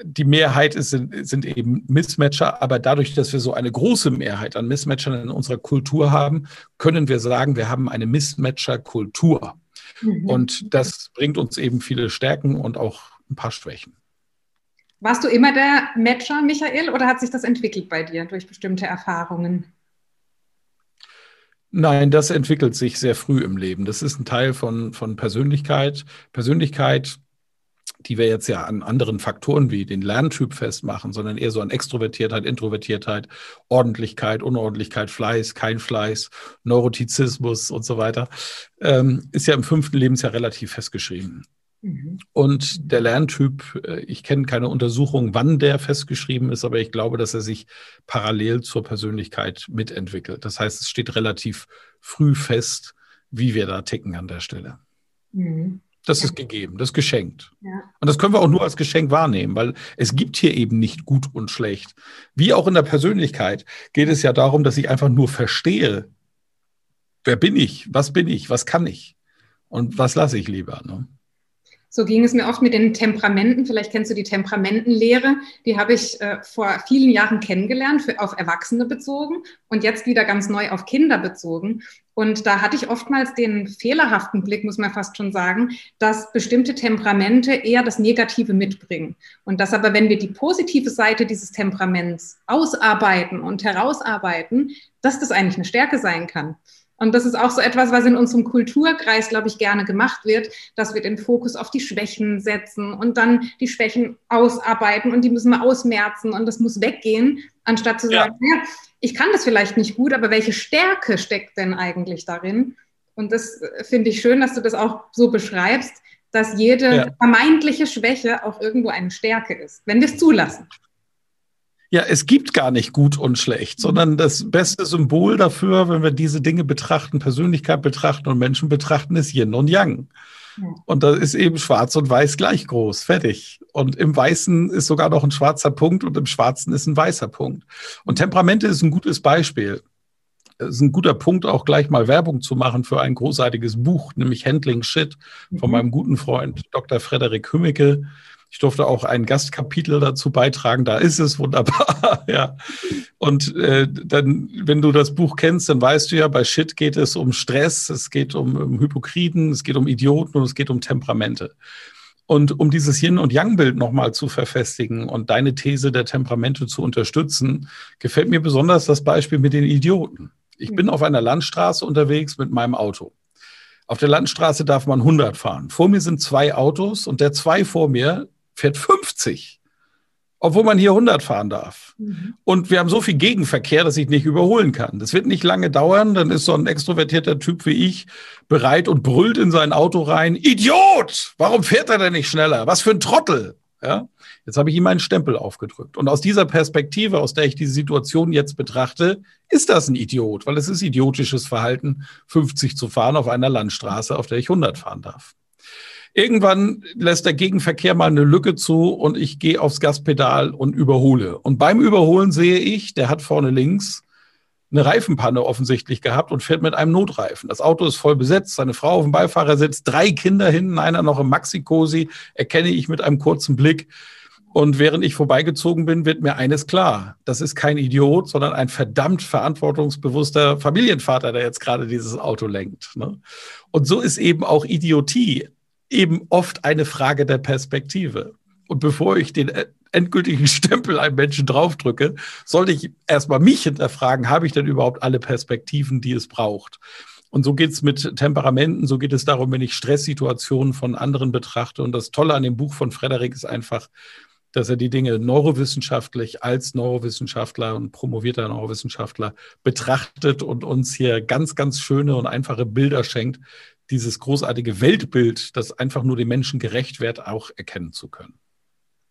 Speaker 2: die Mehrheit ist, sind, sind eben Mismatcher, aber dadurch, dass wir so eine große Mehrheit an Mismatchern in unserer Kultur haben, können wir sagen, wir haben eine Mismatcher-Kultur. Mhm. Und das bringt uns eben viele Stärken und auch ein paar Schwächen.
Speaker 1: Warst du immer der Matcher, Michael, oder hat sich das entwickelt bei dir durch bestimmte Erfahrungen?
Speaker 2: Nein, das entwickelt sich sehr früh im Leben. Das ist ein Teil von, von Persönlichkeit. Persönlichkeit, die wir jetzt ja an anderen Faktoren wie den Lerntyp festmachen, sondern eher so an Extrovertiertheit, Introvertiertheit, Ordentlichkeit, Unordentlichkeit, Fleiß, kein Fleiß, Neurotizismus und so weiter, ähm, ist ja im fünften Lebensjahr relativ festgeschrieben. Mhm. Und der Lerntyp, äh, ich kenne keine Untersuchung, wann der festgeschrieben ist, aber ich glaube, dass er sich parallel zur Persönlichkeit mitentwickelt. Das heißt, es steht relativ früh fest, wie wir da ticken an der Stelle. Mhm. Das ist gegeben, das ist geschenkt. Ja. Und das können wir auch nur als Geschenk wahrnehmen, weil es gibt hier eben nicht gut und schlecht. Wie auch in der Persönlichkeit geht es ja darum, dass ich einfach nur verstehe, wer bin ich, was bin ich, was kann ich und was lasse ich lieber. Ne?
Speaker 1: So ging es mir oft mit den Temperamenten. Vielleicht kennst du die Temperamentenlehre. Die habe ich äh, vor vielen Jahren kennengelernt, für, auf Erwachsene bezogen und jetzt wieder ganz neu auf Kinder bezogen. Und da hatte ich oftmals den fehlerhaften Blick, muss man fast schon sagen, dass bestimmte Temperamente eher das Negative mitbringen. Und dass aber, wenn wir die positive Seite dieses Temperaments ausarbeiten und herausarbeiten, dass das eigentlich eine Stärke sein kann. Und das ist auch so etwas, was in unserem Kulturkreis, glaube ich, gerne gemacht wird, dass wir den Fokus auf die Schwächen setzen und dann die Schwächen ausarbeiten und die müssen wir ausmerzen und das muss weggehen, anstatt zu sagen, ja. ja, ich kann das vielleicht nicht gut, aber welche Stärke steckt denn eigentlich darin? Und das äh, finde ich schön, dass du das auch so beschreibst, dass jede ja. vermeintliche Schwäche auch irgendwo eine Stärke ist, wenn wir es zulassen.
Speaker 2: Ja, es gibt gar nicht gut und schlecht, sondern das beste Symbol dafür, wenn wir diese Dinge betrachten, Persönlichkeit betrachten und Menschen betrachten, ist Yin und Yang. Und da ist eben schwarz und weiß gleich groß, fertig. Und im Weißen ist sogar noch ein schwarzer Punkt und im Schwarzen ist ein weißer Punkt. Und Temperamente ist ein gutes Beispiel. Es ist ein guter Punkt, auch gleich mal Werbung zu machen für ein großartiges Buch, nämlich Handling Shit von mhm. meinem guten Freund Dr. Frederik Hümmicke. Ich durfte auch ein Gastkapitel dazu beitragen. Da ist es wunderbar. ja. Und äh, dann, wenn du das Buch kennst, dann weißt du ja, bei Shit geht es um Stress, es geht um, um Hypokriten, es geht um Idioten und es geht um Temperamente. Und um dieses Yin- und Yang-Bild nochmal zu verfestigen und deine These der Temperamente zu unterstützen, gefällt mir besonders das Beispiel mit den Idioten. Ich bin auf einer Landstraße unterwegs mit meinem Auto. Auf der Landstraße darf man 100 fahren. Vor mir sind zwei Autos und der zwei vor mir fährt 50, obwohl man hier 100 fahren darf. Mhm. Und wir haben so viel Gegenverkehr, dass ich nicht überholen kann. Das wird nicht lange dauern, dann ist so ein extrovertierter Typ wie ich bereit und brüllt in sein Auto rein, Idiot! Warum fährt er denn nicht schneller? Was für ein Trottel! Ja? Jetzt habe ich ihm einen Stempel aufgedrückt. Und aus dieser Perspektive, aus der ich diese Situation jetzt betrachte, ist das ein Idiot, weil es ist idiotisches Verhalten, 50 zu fahren auf einer Landstraße, auf der ich 100 fahren darf. Irgendwann lässt der Gegenverkehr mal eine Lücke zu und ich gehe aufs Gaspedal und überhole. Und beim Überholen sehe ich, der hat vorne links eine Reifenpanne offensichtlich gehabt und fährt mit einem Notreifen. Das Auto ist voll besetzt, seine Frau auf dem Beifahrersitz, drei Kinder hinten, einer noch im Maxi-Cosi, erkenne ich mit einem kurzen Blick. Und während ich vorbeigezogen bin, wird mir eines klar. Das ist kein Idiot, sondern ein verdammt verantwortungsbewusster Familienvater, der jetzt gerade dieses Auto lenkt. Ne? Und so ist eben auch Idiotie eben oft eine Frage der Perspektive. Und bevor ich den endgültigen Stempel einem Menschen draufdrücke, sollte ich erstmal mich hinterfragen, habe ich denn überhaupt alle Perspektiven, die es braucht? Und so geht es mit Temperamenten, so geht es darum, wenn ich Stresssituationen von anderen betrachte. Und das Tolle an dem Buch von Frederik ist einfach, dass er die Dinge neurowissenschaftlich als Neurowissenschaftler und promovierter Neurowissenschaftler betrachtet und uns hier ganz, ganz schöne und einfache Bilder schenkt, dieses großartige Weltbild, das einfach nur dem Menschen gerecht wird, auch erkennen zu können.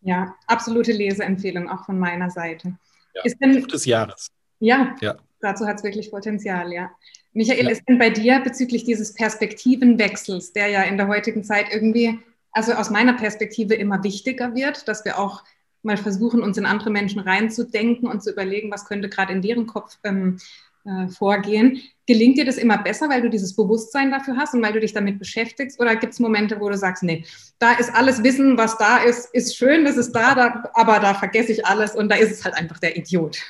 Speaker 1: Ja, absolute Leseempfehlung auch von meiner Seite.
Speaker 2: Ja, ist denn, Buch des Jahres.
Speaker 1: Ja, ja. dazu hat es wirklich Potenzial, ja. Michael, ja. ist denn bei dir bezüglich dieses Perspektivenwechsels, der ja in der heutigen Zeit irgendwie, also aus meiner Perspektive immer wichtiger wird, dass wir auch mal versuchen, uns in andere Menschen reinzudenken und zu überlegen, was könnte gerade in deren Kopf ähm, äh, vorgehen. Gelingt dir das immer besser, weil du dieses Bewusstsein dafür hast und weil du dich damit beschäftigst? Oder gibt es Momente, wo du sagst, nee, da ist alles Wissen, was da ist, ist schön, das ist da, da aber da vergesse ich alles und da ist es halt einfach der Idiot.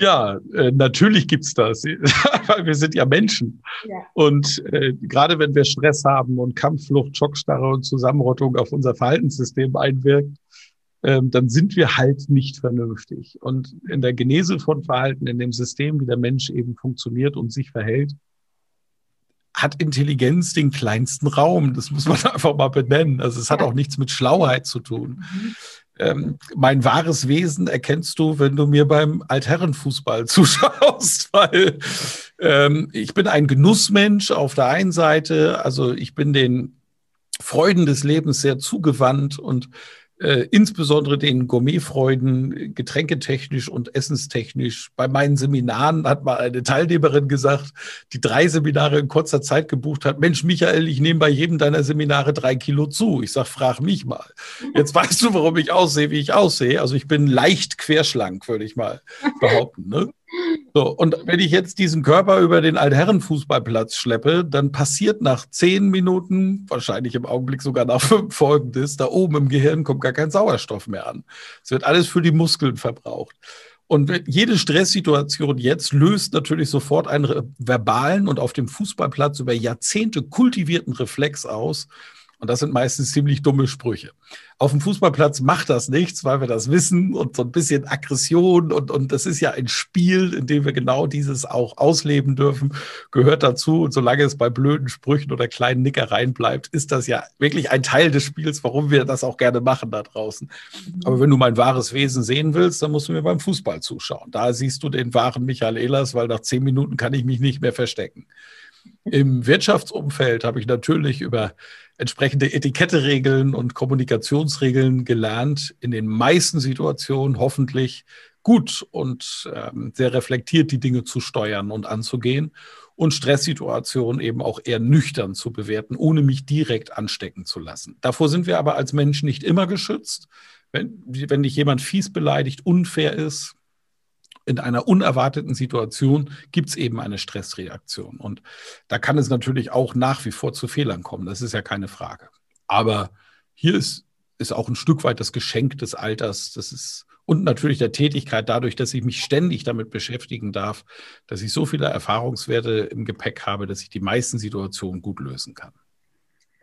Speaker 2: Ja, äh, natürlich gibt es das, weil wir sind ja Menschen. Ja. Und äh, gerade wenn wir Stress haben und Kampfflucht, Schockstarre und Zusammenrottung auf unser Verhaltenssystem einwirkt, ähm, dann sind wir halt nicht vernünftig. Und in der Genese von Verhalten, in dem System, wie der Mensch eben funktioniert und sich verhält, hat Intelligenz den kleinsten Raum. Das muss man einfach mal benennen. Also es hat auch nichts mit Schlauheit zu tun. Mhm. Ähm, mein wahres Wesen erkennst du, wenn du mir beim Altherrenfußball zuschaust, weil ähm, ich bin ein Genussmensch auf der einen Seite, also ich bin den Freuden des Lebens sehr zugewandt und äh, insbesondere den Gourmetfreuden, getränketechnisch und essenstechnisch. Bei meinen Seminaren hat mal eine Teilnehmerin gesagt, die drei Seminare in kurzer Zeit gebucht hat, Mensch, Michael, ich nehme bei jedem deiner Seminare drei Kilo zu. Ich sag, frag mich mal. Jetzt weißt du, warum ich aussehe, wie ich aussehe. Also ich bin leicht querschlank, würde ich mal behaupten. Ne? So, und wenn ich jetzt diesen Körper über den Altherrenfußballplatz schleppe, dann passiert nach zehn Minuten, wahrscheinlich im Augenblick sogar nach fünf folgendes, da oben im Gehirn kommt gar kein Sauerstoff mehr an. Es wird alles für die Muskeln verbraucht. Und jede Stresssituation jetzt löst natürlich sofort einen verbalen und auf dem Fußballplatz über Jahrzehnte kultivierten Reflex aus, und das sind meistens ziemlich dumme Sprüche. Auf dem Fußballplatz macht das nichts, weil wir das wissen und so ein bisschen Aggression und, und das ist ja ein Spiel, in dem wir genau dieses auch ausleben dürfen, gehört dazu. Und solange es bei blöden Sprüchen oder kleinen Nickereien bleibt, ist das ja wirklich ein Teil des Spiels, warum wir das auch gerne machen da draußen. Mhm. Aber wenn du mein wahres Wesen sehen willst, dann musst du mir beim Fußball zuschauen. Da siehst du den wahren Michael Ehlers, weil nach zehn Minuten kann ich mich nicht mehr verstecken. Im Wirtschaftsumfeld habe ich natürlich über entsprechende Etiketteregeln und Kommunikationsregeln gelernt, in den meisten Situationen hoffentlich gut und ähm, sehr reflektiert die Dinge zu steuern und anzugehen und Stresssituationen eben auch eher nüchtern zu bewerten, ohne mich direkt anstecken zu lassen. Davor sind wir aber als Menschen nicht immer geschützt. Wenn, wenn dich jemand fies beleidigt, unfair ist, in einer unerwarteten Situation gibt es eben eine Stressreaktion. Und da kann es natürlich auch nach wie vor zu Fehlern kommen. Das ist ja keine Frage. Aber hier ist, ist auch ein Stück weit das Geschenk des Alters. Das ist und natürlich der Tätigkeit dadurch, dass ich mich ständig damit beschäftigen darf, dass ich so viele Erfahrungswerte im Gepäck habe, dass ich die meisten Situationen gut lösen kann.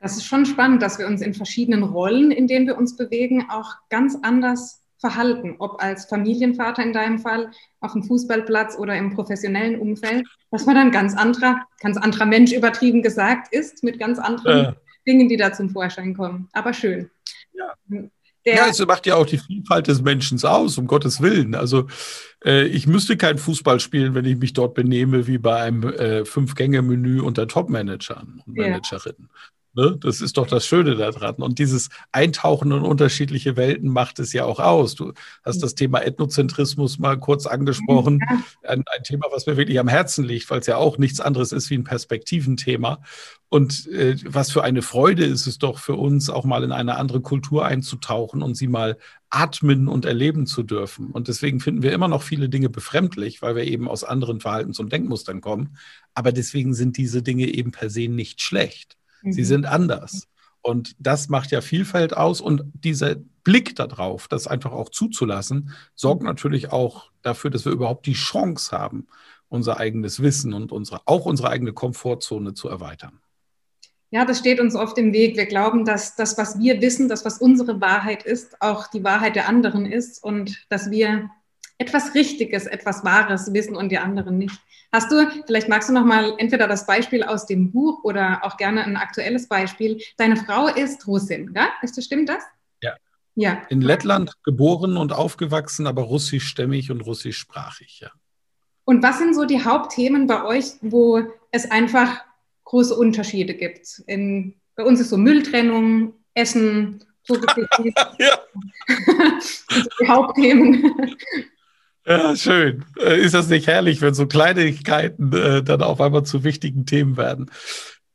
Speaker 1: Das ist schon spannend, dass wir uns in verschiedenen Rollen, in denen wir uns bewegen, auch ganz anders verhalten, ob als Familienvater in deinem Fall, auf dem Fußballplatz oder im professionellen Umfeld, dass man dann ganz anderer, ganz anderer Mensch übertrieben gesagt ist, mit ganz anderen ja. Dingen, die da zum Vorschein kommen. Aber schön.
Speaker 2: Ja. Der, ja, es macht ja auch die Vielfalt des Menschen aus, um Gottes Willen. Also äh, ich müsste kein Fußball spielen, wenn ich mich dort benehme wie bei einem äh, Fünf-Gänge-Menü unter Top-Managern und ja. Ne? Das ist doch das Schöne daran. Und dieses Eintauchen in unterschiedliche Welten macht es ja auch aus. Du hast das Thema Ethnozentrismus mal kurz angesprochen. Ein, ein Thema, was mir wirklich am Herzen liegt, weil es ja auch nichts anderes ist wie ein Perspektiventhema. Und äh, was für eine Freude ist es doch für uns, auch mal in eine andere Kultur einzutauchen und sie mal atmen und erleben zu dürfen. Und deswegen finden wir immer noch viele Dinge befremdlich, weil wir eben aus anderen Verhaltens- und Denkmustern kommen. Aber deswegen sind diese Dinge eben per se nicht schlecht. Sie mhm. sind anders. Und das macht ja Vielfalt aus. Und dieser Blick darauf, das einfach auch zuzulassen, sorgt natürlich auch dafür, dass wir überhaupt die Chance haben, unser eigenes Wissen und unsere, auch unsere eigene Komfortzone zu erweitern.
Speaker 1: Ja, das steht uns oft im Weg. Wir glauben, dass das, was wir wissen, das, was unsere Wahrheit ist, auch die Wahrheit der anderen ist und dass wir etwas Richtiges, etwas Wahres wissen und die anderen nicht. Hast du, vielleicht magst du noch mal entweder das Beispiel aus dem Buch oder auch gerne ein aktuelles Beispiel. Deine Frau ist Russin, ja? Ist das, stimmt das?
Speaker 2: Ja. Ja. In Lettland geboren und aufgewachsen, aber russischstämmig und russischsprachig, ja.
Speaker 1: Und was sind so die Hauptthemen bei euch, wo es einfach große Unterschiede gibt? In, bei uns ist so Mülltrennung, Essen, so ja. die Hauptthemen.
Speaker 2: Ja, schön. Äh, ist das nicht herrlich, wenn so Kleinigkeiten äh, dann auf einmal zu wichtigen Themen werden?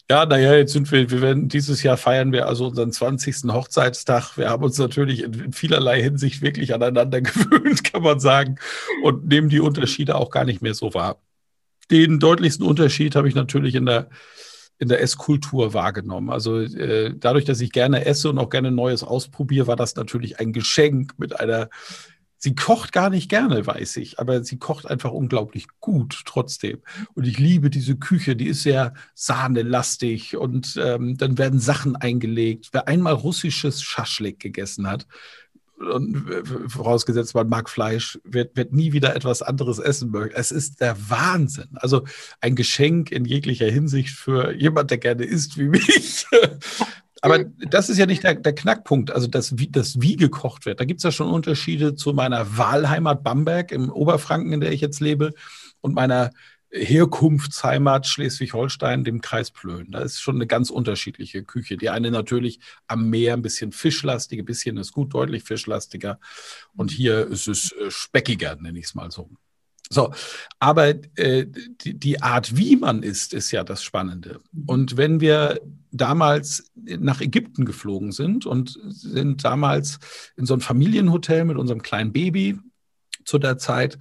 Speaker 2: Ja, naja, jetzt sind wir, wir werden dieses Jahr feiern wir also unseren 20. Hochzeitstag. Wir haben uns natürlich in, in vielerlei Hinsicht wirklich aneinander gewöhnt, kann man sagen, und nehmen die Unterschiede auch gar nicht mehr so wahr. Den deutlichsten Unterschied habe ich natürlich in der in der Esskultur wahrgenommen. Also äh, dadurch, dass ich gerne esse und auch gerne Neues ausprobiere, war das natürlich ein Geschenk mit einer Sie kocht gar nicht gerne, weiß ich, aber sie kocht einfach unglaublich gut trotzdem. Und ich liebe diese Küche, die ist sehr sahnelastig und ähm, dann werden Sachen eingelegt. Wer einmal russisches Schaschlik gegessen hat, und vorausgesetzt man mag Fleisch, wird, wird nie wieder etwas anderes essen mögen. Es ist der Wahnsinn. Also ein Geschenk in jeglicher Hinsicht für jemand, der gerne isst wie mich. Aber das ist ja nicht der, der Knackpunkt, also das wie, das, wie gekocht wird. Da gibt es ja schon Unterschiede zu meiner Wahlheimat Bamberg im Oberfranken, in der ich jetzt lebe, und meiner Herkunftsheimat Schleswig-Holstein, dem Kreis Plön. Da ist schon eine ganz unterschiedliche Küche. Die eine natürlich am Meer ein bisschen fischlastig, ein bisschen ist gut deutlich fischlastiger. Und hier ist es äh, speckiger, nenne ich es mal so. So, aber äh, die, die, Art, wie man isst, ist ja das Spannende. Und wenn wir damals nach Ägypten geflogen sind und sind damals in so ein Familienhotel mit unserem kleinen Baby zu der Zeit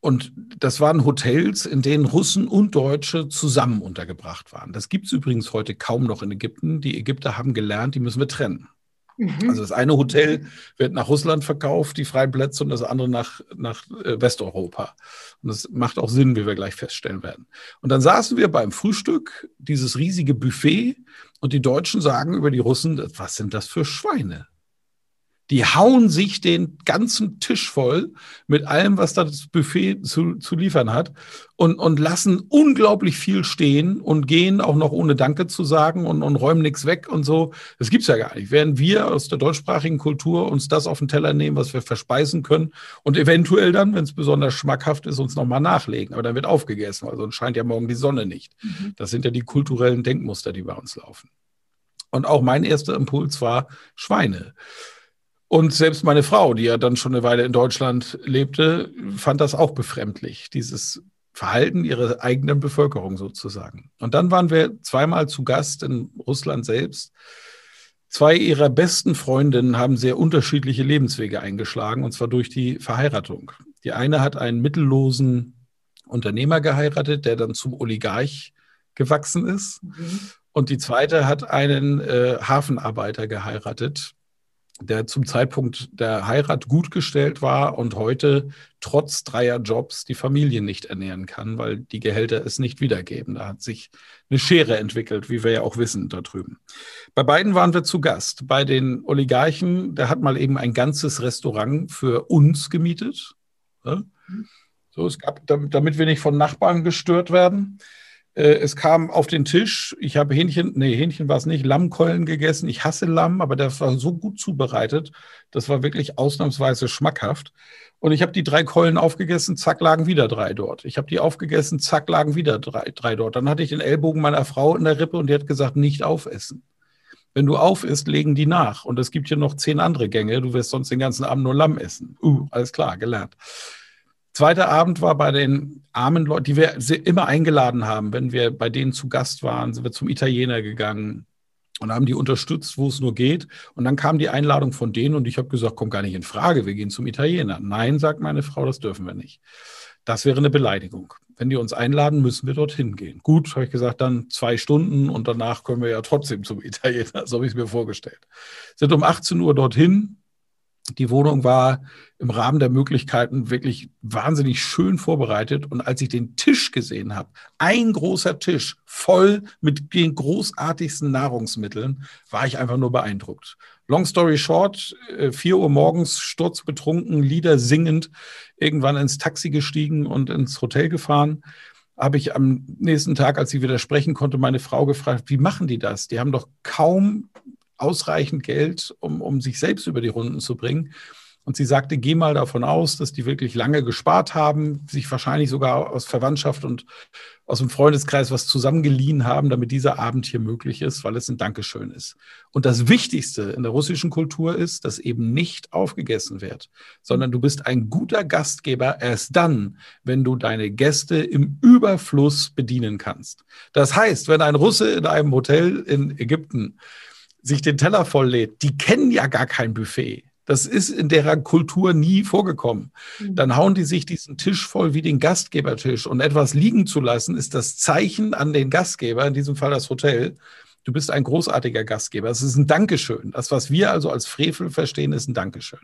Speaker 2: und das waren Hotels, in denen Russen und Deutsche zusammen untergebracht waren. Das gibt es übrigens heute kaum noch in Ägypten. Die Ägypter haben gelernt, die müssen wir trennen. Mhm. Also das eine Hotel wird nach Russland verkauft, die freien Plätze, und das andere nach, nach äh, Westeuropa. Und das macht auch Sinn, wie wir gleich feststellen werden. Und dann saßen wir beim Frühstück, dieses riesige Buffet, und die Deutschen sagen über die Russen, was sind das für Schweine? Die hauen sich den ganzen Tisch voll mit allem, was das Buffet zu, zu liefern hat und, und lassen unglaublich viel stehen und gehen auch noch ohne Danke zu sagen und, und räumen nichts weg und so. Das gibt's ja gar nicht. Während wir aus der deutschsprachigen Kultur uns das auf den Teller nehmen, was wir verspeisen können und eventuell dann, wenn es besonders schmackhaft ist, uns nochmal nachlegen. Aber dann wird aufgegessen, weil sonst scheint ja morgen die Sonne nicht. Mhm. Das sind ja die kulturellen Denkmuster, die bei uns laufen. Und auch mein erster Impuls war Schweine. Und selbst meine Frau, die ja dann schon eine Weile in Deutschland lebte, fand das auch befremdlich, dieses Verhalten ihrer eigenen Bevölkerung sozusagen. Und dann waren wir zweimal zu Gast in Russland selbst. Zwei ihrer besten Freundinnen haben sehr unterschiedliche Lebenswege eingeschlagen, und zwar durch die Verheiratung. Die eine hat einen mittellosen Unternehmer geheiratet, der dann zum Oligarch gewachsen ist. Mhm. Und die zweite hat einen äh, Hafenarbeiter geheiratet, der zum Zeitpunkt der Heirat gut gestellt war und heute trotz dreier Jobs die Familie nicht ernähren kann, weil die Gehälter es nicht wiedergeben. Da hat sich eine Schere entwickelt, wie wir ja auch wissen da drüben. Bei beiden waren wir zu Gast. Bei den Oligarchen, der hat mal eben ein ganzes Restaurant für uns gemietet. So, es gab, damit wir nicht von Nachbarn gestört werden. Äh, es kam auf den Tisch, ich habe Hähnchen, nee, Hähnchen war es nicht, Lammkeulen gegessen. Ich hasse Lamm, aber der war so gut zubereitet. Das war wirklich ausnahmsweise schmackhaft. Und ich habe die drei Keulen aufgegessen, zack, lagen wieder drei dort. Ich habe die aufgegessen, zack, lagen wieder drei, drei dort. Dann hatte ich den Ellbogen meiner Frau in der Rippe und die hat gesagt, nicht aufessen. Wenn du aufisst, legen die nach. Und es gibt hier noch zehn andere Gänge. Du wirst sonst den ganzen Abend nur Lamm essen. Uh, alles klar, gelernt. Zweiter Abend war bei den armen Leuten, die wir immer eingeladen haben, wenn wir bei denen zu Gast waren, sind wir zum Italiener gegangen und haben die unterstützt, wo es nur geht. Und dann kam die Einladung von denen und ich habe gesagt, kommt gar nicht in Frage, wir gehen zum Italiener. Nein, sagt meine Frau, das dürfen wir nicht. Das wäre eine Beleidigung. Wenn die uns einladen, müssen wir dorthin gehen. Gut, habe ich gesagt, dann zwei Stunden und danach können wir ja trotzdem zum Italiener. So habe ich es mir vorgestellt. Sind um 18 Uhr dorthin, die Wohnung war im Rahmen der Möglichkeiten wirklich wahnsinnig schön vorbereitet. Und als ich den Tisch gesehen habe, ein großer Tisch voll mit den großartigsten Nahrungsmitteln, war ich einfach nur beeindruckt. Long story short, äh, vier Uhr morgens sturzbetrunken, Lieder singend, irgendwann ins Taxi gestiegen und ins Hotel gefahren habe ich am nächsten Tag, als sie wieder sprechen konnte, meine Frau gefragt, wie machen die das? Die haben doch kaum ausreichend Geld, um, um sich selbst über die Runden zu bringen. Und sie sagte, geh mal davon aus, dass die wirklich lange gespart haben, sich wahrscheinlich sogar aus Verwandtschaft und aus dem Freundeskreis was zusammengeliehen haben, damit dieser Abend hier möglich ist, weil es ein Dankeschön ist. Und das Wichtigste in der russischen Kultur ist, dass eben nicht aufgegessen wird, sondern du bist ein guter Gastgeber erst dann, wenn du deine Gäste im Überfluss bedienen kannst. Das heißt, wenn ein Russe in einem Hotel in Ägypten sich den Teller volllädt, die kennen ja gar kein Buffet. Das ist in deren Kultur nie vorgekommen. Mhm. Dann hauen die sich diesen Tisch voll wie den Gastgebertisch. Und etwas liegen zu lassen, ist das Zeichen an den Gastgeber, in diesem Fall das Hotel. Du bist ein großartiger Gastgeber. Es ist ein Dankeschön. Das, was wir also als Frevel verstehen, ist ein Dankeschön.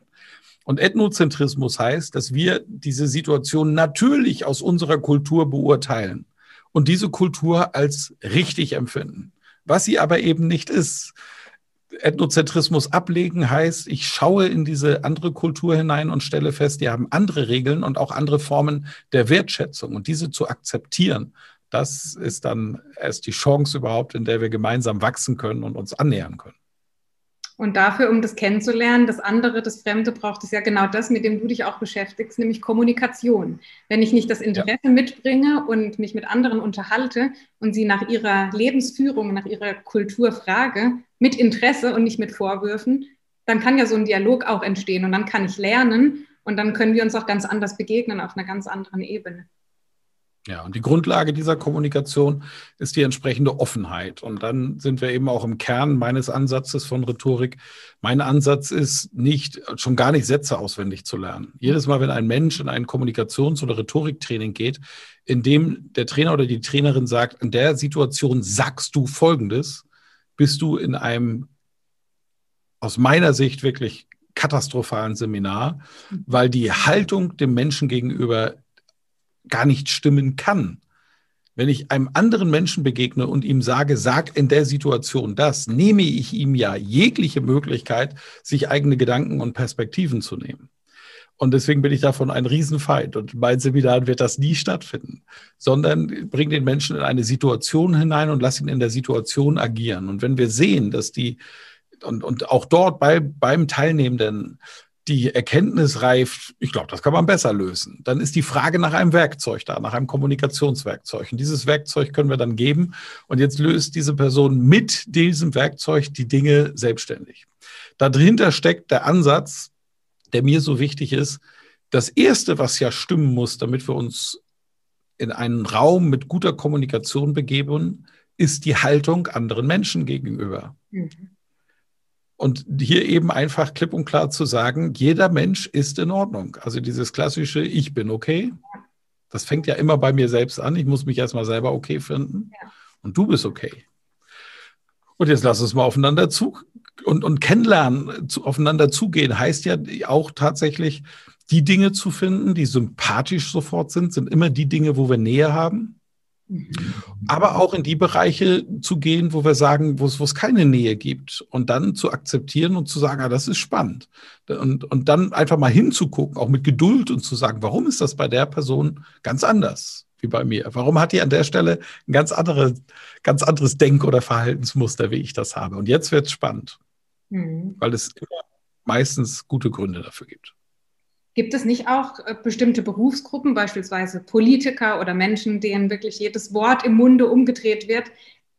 Speaker 2: Und Ethnozentrismus heißt, dass wir diese Situation natürlich aus unserer Kultur beurteilen und diese Kultur als richtig empfinden. Was sie aber eben nicht ist Ethnozentrismus ablegen heißt, ich schaue in diese andere Kultur hinein und stelle fest, die haben andere Regeln und auch andere Formen der Wertschätzung. Und diese zu akzeptieren, das ist dann erst die Chance überhaupt, in der wir gemeinsam wachsen können und uns annähern können.
Speaker 1: Und dafür, um das kennenzulernen, das andere, das Fremde, braucht es ja genau das, mit dem du dich auch beschäftigst, nämlich Kommunikation. Wenn ich nicht das Interesse ja. mitbringe und mich mit anderen unterhalte und sie nach ihrer Lebensführung, nach ihrer Kultur frage, mit Interesse und nicht mit Vorwürfen, dann kann ja so ein Dialog auch entstehen und dann kann ich lernen und dann können wir uns auch ganz anders begegnen auf einer ganz anderen Ebene.
Speaker 2: Ja, und die Grundlage dieser Kommunikation ist die entsprechende Offenheit. Und dann sind wir eben auch im Kern meines Ansatzes von Rhetorik. Mein Ansatz ist nicht, schon gar nicht Sätze auswendig zu lernen. Jedes Mal, wenn ein Mensch in ein Kommunikations- oder Rhetoriktraining geht, in dem der Trainer oder die Trainerin sagt, in der Situation sagst du Folgendes, bist du in einem aus meiner Sicht wirklich katastrophalen Seminar, weil die Haltung dem Menschen gegenüber gar nicht stimmen kann. Wenn ich einem anderen Menschen begegne und ihm sage, sag in der Situation das, nehme ich ihm ja jegliche Möglichkeit, sich eigene Gedanken und Perspektiven zu nehmen. Und deswegen bin ich davon ein Riesenfeind. Und mein Seminar wird das nie stattfinden, sondern bring den Menschen in eine Situation hinein und lass ihn in der Situation agieren. Und wenn wir sehen, dass die, und, und auch dort bei, beim Teilnehmenden die Erkenntnis reift, ich glaube, das kann man besser lösen. Dann ist die Frage nach einem Werkzeug da, nach einem Kommunikationswerkzeug. Und dieses Werkzeug können wir dann geben. Und jetzt löst diese Person mit diesem Werkzeug die Dinge selbstständig. Dahinter steckt der Ansatz, der mir so wichtig ist. Das Erste, was ja stimmen muss, damit wir uns in einen Raum mit guter Kommunikation begeben, ist die Haltung anderen Menschen gegenüber. Mhm. Und hier eben einfach klipp und klar zu sagen, jeder Mensch ist in Ordnung. Also dieses klassische Ich bin okay, das fängt ja immer bei mir selbst an. Ich muss mich erstmal selber okay finden. Ja. Und du bist okay. Und jetzt lass uns mal aufeinander zu und, und kennenlernen, zu, aufeinander zugehen, heißt ja auch tatsächlich, die Dinge zu finden, die sympathisch sofort sind, sind immer die Dinge, wo wir Nähe haben. Aber auch in die Bereiche zu gehen, wo wir sagen, wo es, wo es keine Nähe gibt und dann zu akzeptieren und zu sagen, ah, das ist spannend. Und, und dann einfach mal hinzugucken, auch mit Geduld und zu sagen, warum ist das bei der Person ganz anders wie bei mir? Warum hat die an der Stelle ein ganz, andere, ganz anderes Denk- oder Verhaltensmuster, wie ich das habe? Und jetzt wird es spannend, mhm. weil es meistens gute Gründe dafür gibt.
Speaker 1: Gibt es nicht auch äh, bestimmte Berufsgruppen, beispielsweise Politiker oder Menschen, denen wirklich jedes Wort im Munde umgedreht wird,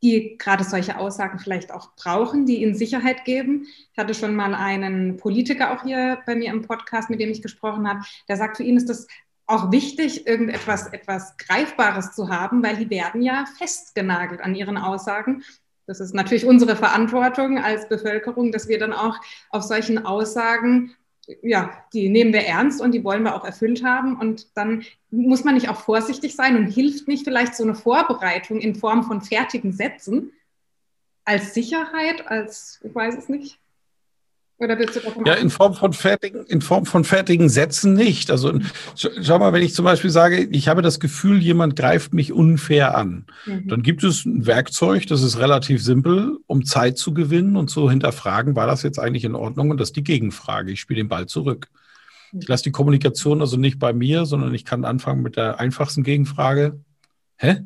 Speaker 1: die gerade solche Aussagen vielleicht auch brauchen, die ihnen Sicherheit geben? Ich hatte schon mal einen Politiker auch hier bei mir im Podcast, mit dem ich gesprochen habe, der sagt, für ihn ist das auch wichtig, irgendetwas etwas Greifbares zu haben, weil die werden ja festgenagelt an ihren Aussagen. Das ist natürlich unsere Verantwortung als Bevölkerung, dass wir dann auch auf solchen Aussagen ja, die nehmen wir ernst und die wollen wir auch erfüllt haben. Und dann muss man nicht auch vorsichtig sein und hilft nicht vielleicht so eine Vorbereitung in Form von fertigen Sätzen als Sicherheit, als, ich weiß es nicht.
Speaker 2: Oder willst du davon ja, in Form von fertigen, in Form von fertigen Sätzen nicht. Also schau mal, wenn ich zum Beispiel sage, ich habe das Gefühl, jemand greift mich unfair an, mhm. dann gibt es ein Werkzeug, das ist relativ simpel, um Zeit zu gewinnen und zu hinterfragen, war das jetzt eigentlich in Ordnung? Und das ist die Gegenfrage. Ich spiele den Ball zurück. Mhm. Ich lasse die Kommunikation also nicht bei mir, sondern ich kann anfangen mit der einfachsten Gegenfrage. Hä?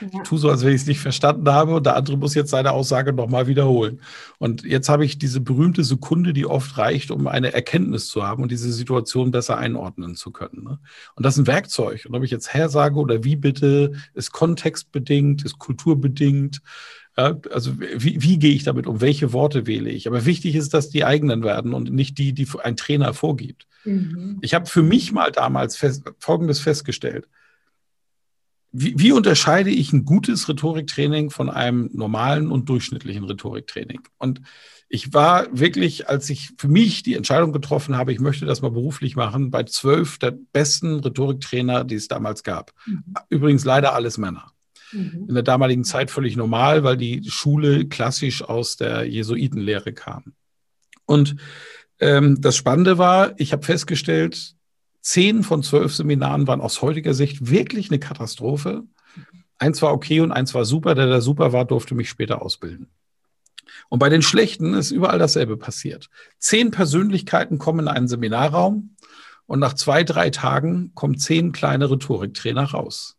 Speaker 2: Ich tue so, als wenn ich es nicht verstanden habe und der andere muss jetzt seine Aussage nochmal wiederholen. Und jetzt habe ich diese berühmte Sekunde, die oft reicht, um eine Erkenntnis zu haben und diese Situation besser einordnen zu können. Ne? Und das ist ein Werkzeug. Und ob ich jetzt her sage oder wie bitte, ist kontextbedingt, ist kulturbedingt. Ja, also wie, wie gehe ich damit um? Welche Worte wähle ich? Aber wichtig ist, dass die eigenen werden und nicht die, die ein Trainer vorgibt. Mhm. Ich habe für mich mal damals fest, Folgendes festgestellt wie, wie unterscheide ich ein gutes Rhetoriktraining von einem normalen und durchschnittlichen Rhetoriktraining? Und ich war wirklich, als ich für mich die Entscheidung getroffen habe, ich möchte das mal beruflich machen, bei zwölf der besten Rhetoriktrainer, die es damals gab. Mhm. Übrigens leider alles Männer. Mhm. In der damaligen Zeit völlig normal, weil die Schule klassisch aus der Jesuitenlehre kam. Und ähm, das Spannende war, ich habe festgestellt, Zehn von zwölf Seminaren waren aus heutiger Sicht wirklich eine Katastrophe. Eins war okay und eins war super. Der, der super war, durfte mich später ausbilden. Und bei den schlechten ist überall dasselbe passiert. Zehn Persönlichkeiten kommen in einen Seminarraum und nach zwei, drei Tagen kommen zehn kleine Rhetoriktrainer raus.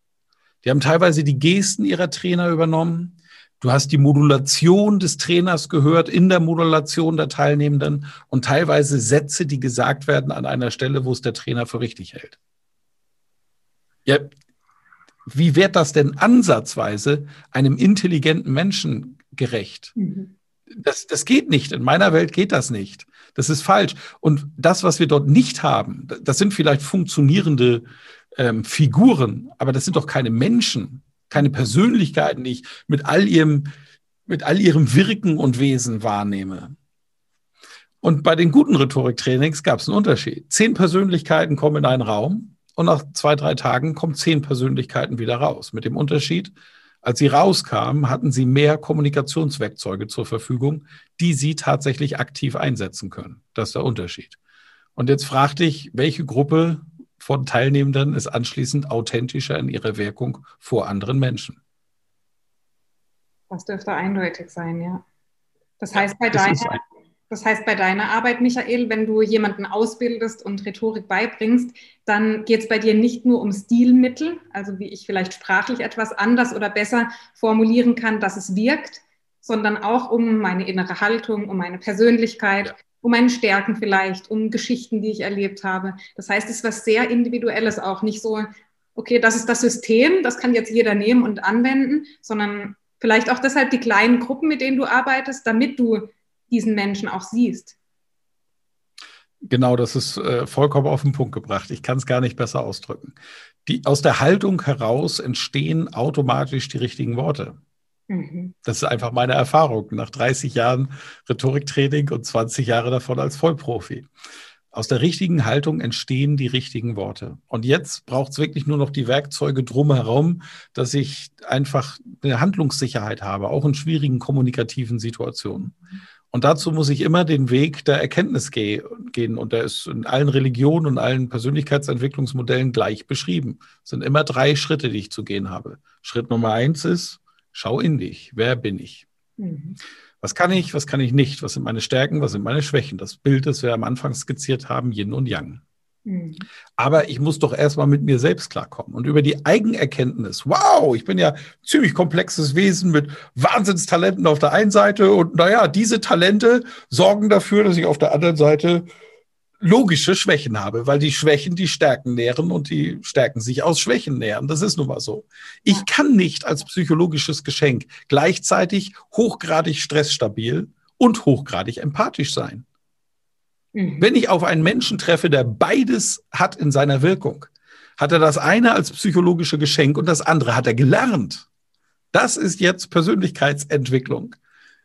Speaker 2: Die haben teilweise die Gesten ihrer Trainer übernommen. Du hast die Modulation des Trainers gehört in der Modulation der Teilnehmenden und teilweise Sätze, die gesagt werden an einer Stelle, wo es der Trainer für richtig hält. Ja, wie wird das denn ansatzweise einem intelligenten Menschen gerecht? Mhm. Das, das geht nicht. In meiner Welt geht das nicht. Das ist falsch. Und das, was wir dort nicht haben, das sind vielleicht funktionierende ähm, Figuren, aber das sind doch keine Menschen, keine Persönlichkeiten, die ich mit all ihrem, mit all ihrem Wirken und Wesen wahrnehme. Und bei den guten Rhetoriktrainings gab es einen Unterschied. Zehn Persönlichkeiten kommen in einen Raum und nach zwei, drei Tagen kommen zehn Persönlichkeiten wieder raus. Mit dem Unterschied, als sie rauskamen, hatten sie mehr Kommunikationswerkzeuge zur Verfügung, die sie tatsächlich aktiv einsetzen können. Das ist der Unterschied. Und jetzt frag dich, welche Gruppe von Teilnehmenden ist anschließend authentischer in ihrer Wirkung vor anderen Menschen?
Speaker 1: Das dürfte eindeutig sein, ja. Das heißt, bei deiner, das heißt, bei deiner Arbeit, Michael, wenn du jemanden ausbildest und Rhetorik beibringst, dann geht es bei dir nicht nur um Stilmittel, also wie ich vielleicht sprachlich etwas anders oder besser formulieren kann, dass es wirkt, sondern auch um meine innere Haltung, um meine Persönlichkeit, um meine Stärken vielleicht, um Geschichten, die ich erlebt habe. Das heißt, es ist was sehr Individuelles auch, nicht so, okay, das ist das System, das kann jetzt jeder nehmen und anwenden, sondern vielleicht auch deshalb die kleinen Gruppen, mit denen du arbeitest, damit du diesen Menschen auch siehst.
Speaker 2: Genau, das ist äh, vollkommen auf den Punkt gebracht. Ich kann es gar nicht besser ausdrücken. Die, aus der Haltung heraus entstehen automatisch die richtigen Worte. Mhm. Das ist einfach meine Erfahrung nach 30 Jahren Rhetoriktraining und 20 Jahre davon als Vollprofi. Aus der richtigen Haltung entstehen die richtigen Worte. Und jetzt braucht es wirklich nur noch die Werkzeuge drumherum, dass ich einfach eine Handlungssicherheit habe, auch in schwierigen kommunikativen Situationen. Und dazu muss ich immer den Weg der Erkenntnis geh gehen. Und der ist in allen Religionen und allen Persönlichkeitsentwicklungsmodellen gleich beschrieben. Es sind immer drei Schritte, die ich zu gehen habe. Schritt Nummer eins ist, schau in dich. Wer bin ich? Mhm. Was kann ich, was kann ich nicht? Was sind meine Stärken, was sind meine Schwächen? Das Bild, das wir am Anfang skizziert haben, Yin und Yang. Mhm. Aber ich muss doch erstmal mit mir selbst klarkommen. Und über die Eigenerkenntnis, wow, ich bin ja ziemlich komplexes Wesen mit Wahnsinnstalenten auf der einen Seite und naja, diese Talente sorgen dafür, dass ich auf der anderen Seite logische Schwächen habe, weil die Schwächen die Stärken nähren und die Stärken sich aus Schwächen nähren. Das ist nun mal so. Ich kann nicht als psychologisches Geschenk gleichzeitig hochgradig stressstabil und hochgradig empathisch sein. Mhm. Wenn ich auf einen Menschen treffe, der beides hat in seiner Wirkung, hat er das eine als psychologische Geschenk und das andere hat er gelernt. Das ist jetzt Persönlichkeitsentwicklung.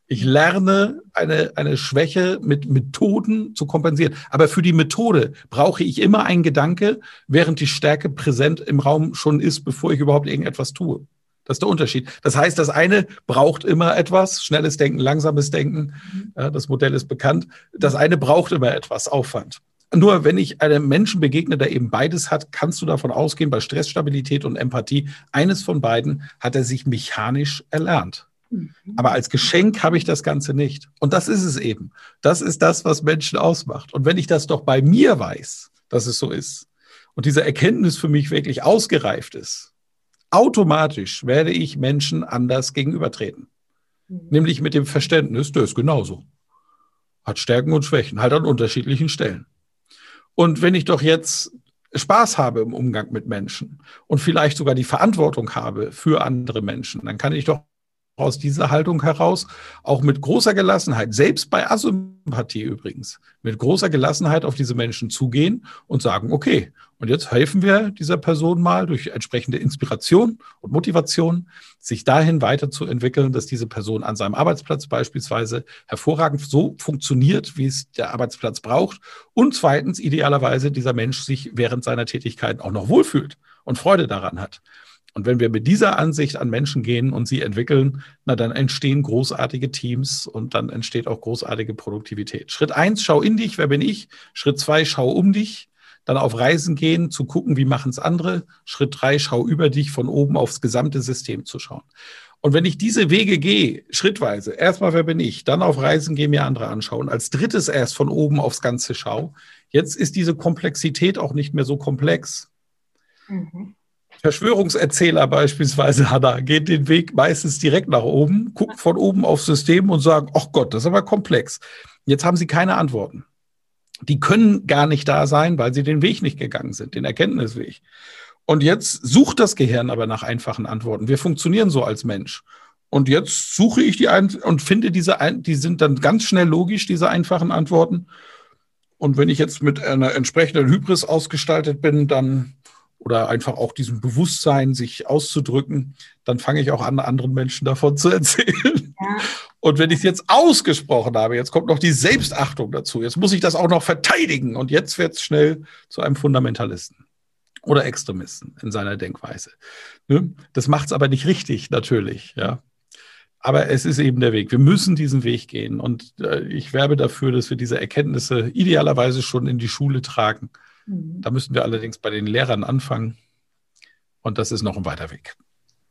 Speaker 2: Ich lerne eine, eine Schwäche mit Methoden zu kompensieren. Aber für die Methode brauche ich immer einen Gedanke, während die Stärke präsent im Raum schon ist, bevor ich überhaupt irgendetwas tue. Das ist der Unterschied. Das heißt, das eine braucht immer etwas, schnelles Denken, langsames Denken. Mhm. Ja, das Modell ist bekannt. Das eine braucht immer etwas, Aufwand. Nur wenn ich einem Menschen begegne, der eben beides hat, kannst du davon ausgehen, bei Stressstabilität und Empathie, eines von beiden hat er sich mechanisch erlernt. Mhm. Aber als Geschenk habe ich das Ganze nicht. Und das ist es eben. Das ist das, was Menschen ausmacht. Und wenn ich das doch bei mir weiß, dass es so ist, und diese Erkenntnis für mich wirklich ausgereift ist, automatisch werde ich Menschen anders gegenübertreten. Mhm. Nämlich mit dem Verständnis, der ist genauso. Hat Stärken und Schwächen, halt an unterschiedlichen Stellen. Und wenn ich doch jetzt Spaß habe im Umgang mit Menschen und vielleicht sogar die Verantwortung habe für andere Menschen, dann kann ich doch aus dieser Haltung heraus, auch mit großer Gelassenheit, selbst bei Asympathie übrigens, mit großer Gelassenheit auf diese Menschen zugehen und sagen, okay, und jetzt helfen wir dieser Person mal durch entsprechende Inspiration und Motivation, sich dahin weiterzuentwickeln, dass diese Person an seinem Arbeitsplatz beispielsweise hervorragend so funktioniert, wie es der Arbeitsplatz braucht. Und zweitens, idealerweise, dieser Mensch sich während seiner Tätigkeit auch noch wohlfühlt und Freude daran hat. Und wenn wir mit dieser Ansicht an Menschen gehen und sie entwickeln, na dann entstehen großartige Teams und dann entsteht auch großartige Produktivität. Schritt eins, schau in dich, wer bin ich? Schritt zwei, schau um dich. Dann auf Reisen gehen, zu gucken, wie machen es andere. Schritt drei, schau über dich, von oben aufs gesamte System zu schauen. Und wenn ich diese Wege gehe, schrittweise, erstmal wer bin ich, dann auf Reisen gehe mir andere anschauen, als drittes erst von oben aufs Ganze schau, jetzt ist diese Komplexität auch nicht mehr so komplex. Mhm. Verschwörungserzähler beispielsweise, Hanna, geht den Weg meistens direkt nach oben, gucken von oben aufs System und sagen, ach Gott, das ist aber komplex. Jetzt haben sie keine Antworten. Die können gar nicht da sein, weil sie den Weg nicht gegangen sind, den Erkenntnisweg. Und jetzt sucht das Gehirn aber nach einfachen Antworten. Wir funktionieren so als Mensch. Und jetzt suche ich die ein und finde diese, ein die sind dann ganz schnell logisch, diese einfachen Antworten. Und wenn ich jetzt mit einer entsprechenden Hybris ausgestaltet bin, dann oder einfach auch diesem Bewusstsein, sich auszudrücken, dann fange ich auch an, anderen Menschen davon zu erzählen. Ja. Und wenn ich es jetzt ausgesprochen habe, jetzt kommt noch die Selbstachtung dazu, jetzt muss ich das auch noch verteidigen und jetzt wird es schnell zu einem Fundamentalisten oder Extremisten in seiner Denkweise. Ne? Das macht es aber nicht richtig, natürlich, ja. Aber es ist eben der Weg. Wir müssen diesen Weg gehen. Und äh, ich werbe dafür, dass wir diese Erkenntnisse idealerweise schon in die Schule tragen. Mhm. Da müssen wir allerdings bei den Lehrern anfangen. Und das ist noch ein weiter Weg.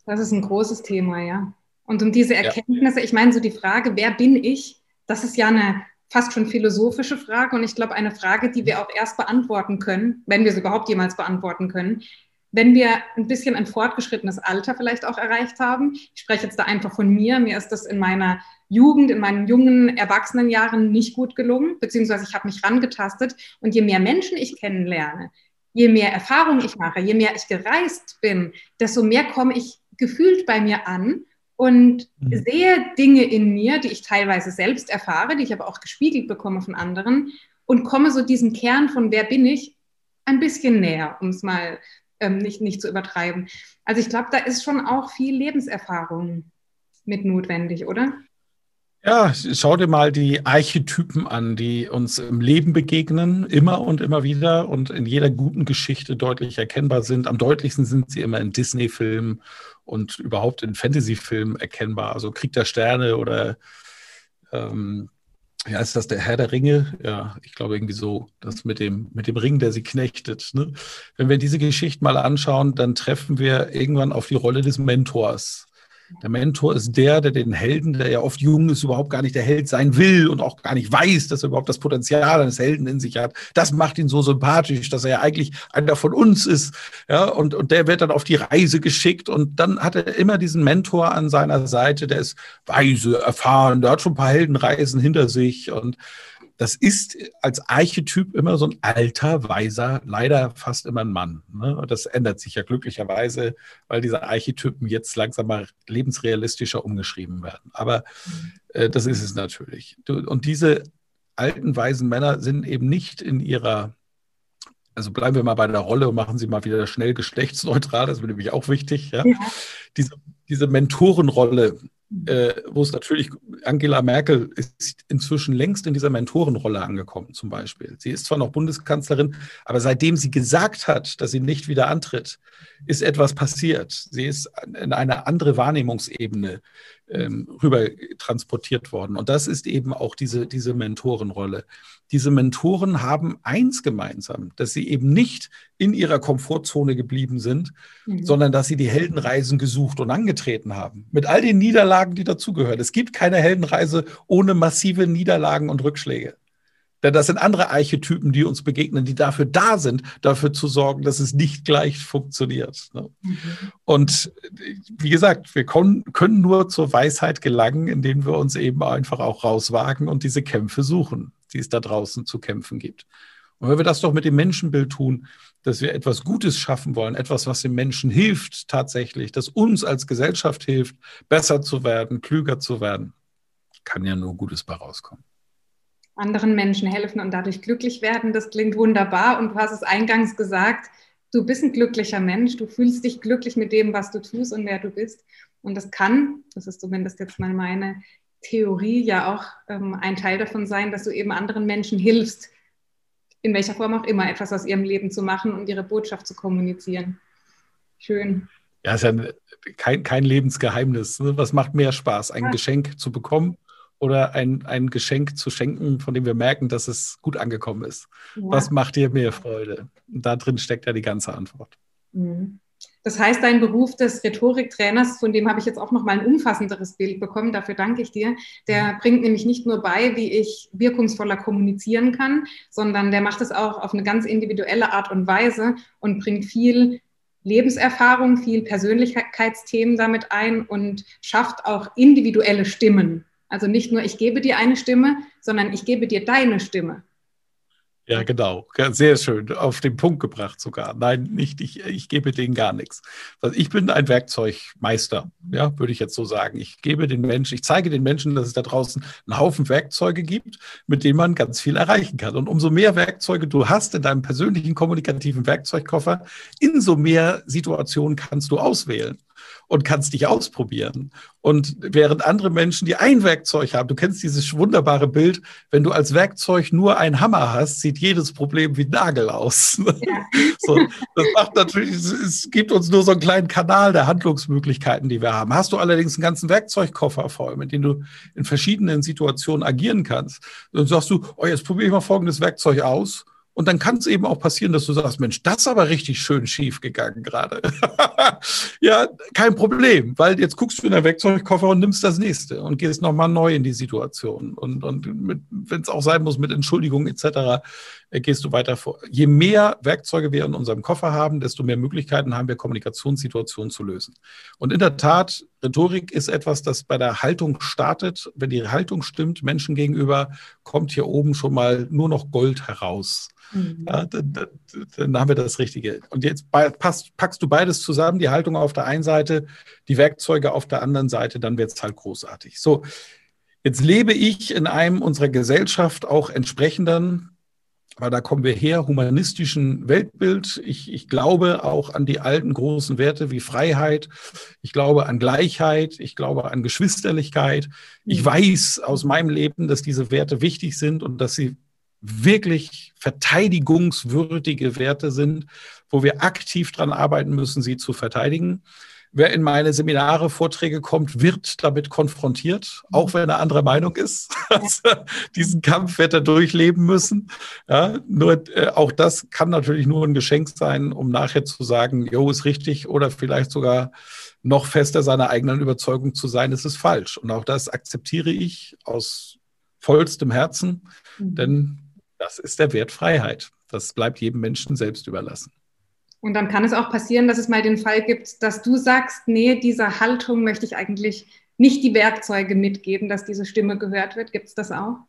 Speaker 1: Das ist ein großes Thema, ja. Und um diese Erkenntnisse, ja. ich meine, so die Frage, wer bin ich, das ist ja eine fast schon philosophische Frage und ich glaube eine Frage, die wir auch erst beantworten können, wenn wir sie überhaupt jemals beantworten können, wenn wir ein bisschen ein fortgeschrittenes Alter vielleicht auch erreicht haben. Ich spreche jetzt da einfach von mir. Mir ist das in meiner Jugend, in meinen jungen Erwachsenenjahren nicht gut gelungen, beziehungsweise ich habe mich rangetastet. Und je mehr Menschen ich kennenlerne, je mehr Erfahrung ich mache, je mehr ich gereist bin, desto mehr komme ich gefühlt bei mir an und mhm. sehe Dinge in mir, die ich teilweise selbst erfahre, die ich aber auch gespiegelt bekomme von anderen und komme so diesem Kern von wer bin ich ein bisschen näher, um es mal ähm, nicht, nicht zu übertreiben. Also ich glaube, da ist schon auch viel Lebenserfahrung mit notwendig, oder?
Speaker 2: Ja, schau dir mal die Archetypen an, die uns im Leben begegnen, immer und immer wieder und in jeder guten Geschichte deutlich erkennbar sind. Am deutlichsten sind sie immer in Disney-Filmen und überhaupt in Fantasy-Filmen erkennbar. Also Krieg der Sterne oder ähm, ja, ist das der Herr der Ringe? Ja, ich glaube irgendwie so, das mit dem, mit dem Ring, der sie knechtet. Ne? Wenn wir diese Geschichte mal anschauen, dann treffen wir irgendwann auf die Rolle des Mentors. Der Mentor ist der, der den Helden, der ja oft jung ist, überhaupt gar nicht der Held sein will und auch gar nicht weiß, dass er überhaupt das Potenzial eines Helden in sich hat. Das macht ihn so sympathisch, dass er ja eigentlich einer von uns ist. Ja, und, und der wird dann auf die Reise geschickt und dann hat er immer diesen Mentor an seiner Seite, der ist weise, erfahren, der hat schon ein paar Heldenreisen hinter sich und das ist als Archetyp immer so ein alter, weiser, leider fast immer ein Mann. Ne? Das ändert sich ja glücklicherweise, weil diese Archetypen jetzt langsam mal lebensrealistischer umgeschrieben werden. Aber äh, das ist es natürlich. Und diese alten, weisen Männer sind eben nicht in ihrer also bleiben wir mal bei der Rolle und machen sie mal wieder schnell geschlechtsneutral, das ist nämlich auch wichtig. Ja? ja. Diese, diese Mentorenrolle, äh, wo es natürlich, Angela Merkel ist inzwischen längst in dieser Mentorenrolle angekommen, zum Beispiel. Sie ist zwar noch Bundeskanzlerin, aber seitdem sie gesagt hat, dass sie nicht wieder antritt, ist etwas passiert. Sie ist in eine andere Wahrnehmungsebene ähm, rüber transportiert worden. Und das ist eben auch diese, diese Mentorenrolle. Diese Mentoren haben eins gemeinsam, dass sie eben nicht in ihrer Komfortzone geblieben sind, mhm. sondern dass sie die Heldenreisen gesucht und angetreten haben. Mit all den Niederlagen, die dazugehören. Es gibt keine Heldenreise ohne massive Niederlagen und Rückschläge. Denn das sind andere Archetypen, die uns begegnen, die dafür da sind, dafür zu sorgen, dass es nicht gleich funktioniert. Ne? Mhm. Und wie gesagt, wir können, können nur zur Weisheit gelangen, indem wir uns eben einfach auch rauswagen und diese Kämpfe suchen, die es da draußen zu kämpfen gibt. Und wenn wir das doch mit dem Menschenbild tun, dass wir etwas Gutes schaffen wollen, etwas, was dem Menschen hilft tatsächlich, das uns als Gesellschaft hilft, besser zu werden, klüger zu werden, kann ja nur Gutes bei rauskommen
Speaker 1: anderen Menschen helfen und dadurch glücklich werden. Das klingt wunderbar und du hast es eingangs gesagt, du bist ein glücklicher Mensch, du fühlst dich glücklich mit dem, was du tust und wer du bist. Und das kann, das ist zumindest jetzt mal meine Theorie, ja auch ähm, ein Teil davon sein, dass du eben anderen Menschen hilfst, in welcher Form auch immer, etwas aus ihrem Leben zu machen und ihre Botschaft zu kommunizieren. Schön.
Speaker 2: Ja, ist ja kein, kein Lebensgeheimnis. Ne? Was macht mehr Spaß, ein ja. Geschenk zu bekommen oder ein, ein Geschenk zu schenken, von dem wir merken, dass es gut angekommen ist? Ja. Was macht dir mehr Freude? Und da drin steckt ja die ganze Antwort.
Speaker 1: Mhm. Das heißt, dein Beruf des Rhetoriktrainers, von dem habe ich jetzt auch noch mal ein umfassenderes Bild bekommen, dafür danke ich dir, der bringt nämlich nicht nur bei, wie ich wirkungsvoller kommunizieren kann, sondern der macht es auch auf eine ganz individuelle Art und Weise und bringt viel Lebenserfahrung, viel Persönlichkeitsthemen damit ein und schafft auch individuelle Stimmen. Also nicht nur ich gebe dir eine Stimme, sondern ich gebe dir deine Stimme.
Speaker 2: Ja, genau. Sehr schön. Auf den Punkt gebracht sogar. Nein, nicht ich, ich gebe denen gar nichts. Also ich bin ein Werkzeugmeister, ja, würde ich jetzt so sagen. Ich gebe den Menschen, ich zeige den Menschen, dass es da draußen einen Haufen Werkzeuge gibt, mit denen man ganz viel erreichen kann. Und umso mehr Werkzeuge du hast in deinem persönlichen kommunikativen Werkzeugkoffer, umso mehr Situationen kannst du auswählen und kannst dich ausprobieren. Und während andere Menschen, die ein Werkzeug haben, du kennst dieses wunderbare Bild, wenn du als Werkzeug nur einen Hammer hast, sieht jedes Problem wie ein Nagel aus. Ja. so, das macht natürlich, es gibt uns nur so einen kleinen Kanal der Handlungsmöglichkeiten, die wir haben. Hast du allerdings einen ganzen Werkzeugkoffer voll, mit dem du in verschiedenen Situationen agieren kannst, dann sagst du, oh, jetzt probiere ich mal folgendes Werkzeug aus und dann kann es eben auch passieren, dass du sagst, Mensch, das ist aber richtig schön schief gegangen gerade. ja, kein Problem, weil jetzt guckst du in der Werkzeugkoffer und nimmst das nächste und gehst nochmal neu in die Situation. Und, und wenn es auch sein muss mit Entschuldigung etc., gehst du weiter vor. Je mehr Werkzeuge wir in unserem Koffer haben, desto mehr Möglichkeiten haben wir, Kommunikationssituationen zu lösen. Und in der Tat, Rhetorik ist etwas, das bei der Haltung startet. Wenn die Haltung stimmt, Menschen gegenüber, kommt hier oben schon mal nur noch Gold heraus. Mhm. Ja, dann, dann, dann, haben wir das Richtige. Und jetzt passt, packst du beides zusammen, die Haltung auf der einen Seite, die Werkzeuge auf der anderen Seite, dann wird es halt großartig. So, jetzt lebe ich in einem unserer Gesellschaft auch entsprechenden, weil da kommen wir her, humanistischen Weltbild. Ich, ich glaube auch an die alten großen Werte wie Freiheit. Ich glaube an Gleichheit. Ich glaube an Geschwisterlichkeit. Ich mhm. weiß aus meinem Leben, dass diese Werte wichtig sind und dass sie wirklich verteidigungswürdige Werte sind, wo wir aktiv dran arbeiten müssen, sie zu verteidigen. Wer in meine Seminare, Vorträge kommt, wird damit konfrontiert, auch wenn er anderer Meinung ist. Also, diesen Kampf wird er durchleben müssen. Ja, nur äh, auch das kann natürlich nur ein Geschenk sein, um nachher zu sagen, jo, ist richtig oder vielleicht sogar noch fester seiner eigenen Überzeugung zu sein, es ist falsch. Und auch das akzeptiere ich aus vollstem Herzen, mhm. denn das ist der Wert Freiheit. Das bleibt jedem Menschen selbst überlassen.
Speaker 1: Und dann kann es auch passieren, dass es mal den Fall gibt, dass du sagst, nee, dieser Haltung möchte ich eigentlich nicht die Werkzeuge mitgeben, dass diese Stimme gehört wird. Gibt es das auch?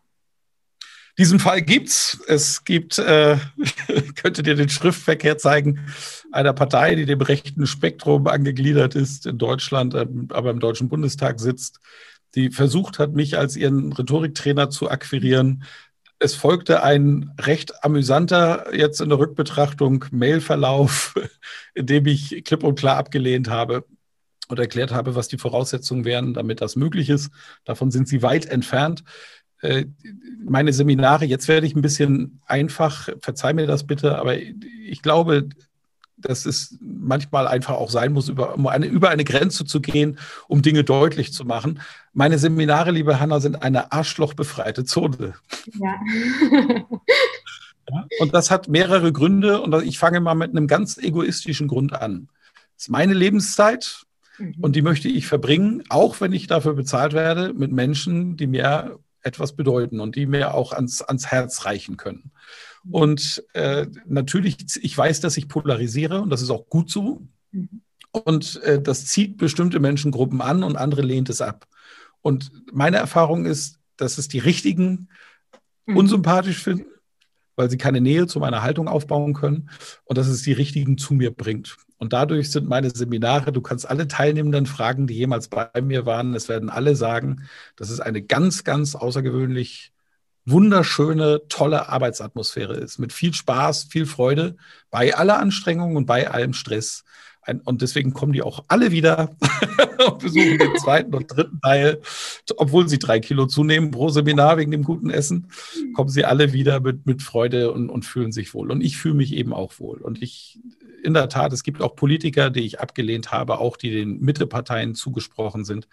Speaker 2: Diesen Fall gibt's. Es gibt, äh, könnte dir den Schriftverkehr zeigen, einer Partei, die dem rechten Spektrum angegliedert ist in Deutschland, ähm, aber im Deutschen Bundestag sitzt, die versucht hat, mich als ihren Rhetoriktrainer zu akquirieren, es folgte ein recht amüsanter, jetzt in der Rückbetrachtung, Mailverlauf, in dem ich klipp und klar abgelehnt habe und erklärt habe, was die Voraussetzungen wären, damit das möglich ist. Davon sind sie weit entfernt. Äh, meine Seminare, jetzt werde ich ein bisschen einfach, verzeih mir das bitte, aber ich glaube, dass es manchmal einfach auch sein muss, über, um eine, über eine Grenze zu gehen, um Dinge deutlich zu machen. Meine Seminare, liebe Hanna, sind eine arschlochbefreite Zone. Ja. ja. Und das hat mehrere Gründe und ich fange mal mit einem ganz egoistischen Grund an. Das ist meine Lebenszeit mhm. und die möchte ich verbringen, auch wenn ich dafür bezahlt werde, mit Menschen, die mir etwas bedeuten und die mir auch ans, ans Herz reichen können. Und äh, natürlich, ich weiß, dass ich polarisiere und das ist auch gut so. Und äh, das zieht bestimmte Menschengruppen an und andere lehnt es ab. Und meine Erfahrung ist, dass es die richtigen mhm. unsympathisch finden, weil sie keine Nähe zu meiner Haltung aufbauen können und dass es die richtigen zu mir bringt. Und dadurch sind meine Seminare, du kannst alle Teilnehmenden fragen, die jemals bei mir waren, es werden alle sagen, das ist eine ganz, ganz außergewöhnlich wunderschöne, tolle Arbeitsatmosphäre ist, mit viel Spaß, viel Freude, bei aller Anstrengung und bei allem Stress. Und deswegen kommen die auch alle wieder und besuchen den zweiten und dritten Teil. Obwohl sie drei Kilo zunehmen pro Seminar wegen dem guten Essen, kommen sie alle wieder mit, mit Freude und, und fühlen sich wohl. Und ich fühle mich eben auch wohl. Und ich, in der Tat, es gibt auch Politiker, die ich abgelehnt habe, auch die den Mitteparteien zugesprochen sind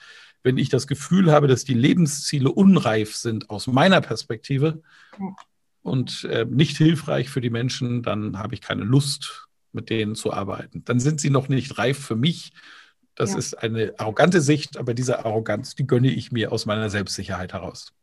Speaker 2: wenn ich das Gefühl habe, dass die Lebensziele unreif sind aus meiner Perspektive und äh, nicht hilfreich für die Menschen, dann habe ich keine Lust, mit denen zu arbeiten. Dann sind sie noch nicht reif für mich. Das ja. ist eine arrogante Sicht, aber diese Arroganz, die gönne ich mir aus meiner Selbstsicherheit heraus.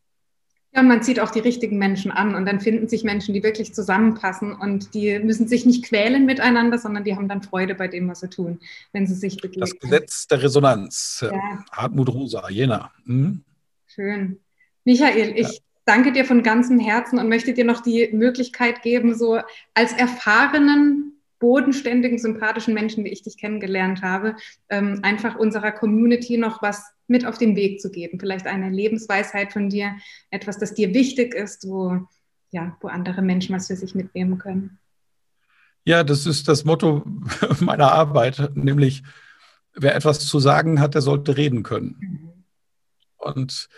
Speaker 1: Ja, und man zieht auch die richtigen Menschen an und dann finden sich Menschen, die wirklich zusammenpassen und die müssen sich nicht quälen miteinander, sondern die haben dann Freude bei dem, was sie tun, wenn sie sich begegnen.
Speaker 2: Das Gesetz der Resonanz. Ja. Hartmut Rosa, Jena. Mhm.
Speaker 1: Schön. Michael, ich ja. danke dir von ganzem Herzen und möchte dir noch die Möglichkeit geben, so als erfahrenen bodenständigen, sympathischen Menschen, wie ich dich kennengelernt habe, ähm, einfach unserer Community noch was mit auf den Weg zu geben. Vielleicht eine Lebensweisheit von dir, etwas, das dir wichtig ist, wo, ja, wo andere Menschen was für sich mitnehmen können.
Speaker 2: Ja, das ist das Motto meiner Arbeit, nämlich wer etwas zu sagen hat, der sollte reden können. Mhm. Und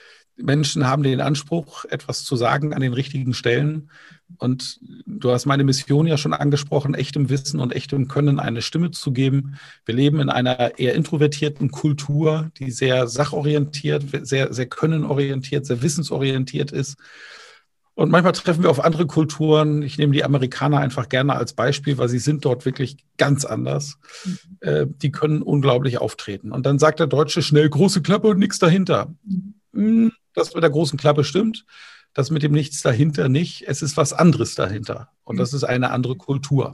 Speaker 2: Menschen haben den Anspruch, etwas zu sagen an den richtigen Stellen. Und du hast meine Mission ja schon angesprochen, echtem Wissen und echtem Können eine Stimme zu geben. Wir leben in einer eher introvertierten Kultur, die sehr sachorientiert, sehr, sehr könnenorientiert, sehr wissensorientiert ist. Und manchmal treffen wir auf andere Kulturen. Ich nehme die Amerikaner einfach gerne als Beispiel, weil sie sind dort wirklich ganz anders. Mhm. Die können unglaublich auftreten. Und dann sagt der Deutsche schnell große Klappe und nichts dahinter. Mhm. Das mit der großen Klappe stimmt. Das mit dem Nichts dahinter nicht. Es ist was anderes dahinter. Und das ist eine andere Kultur.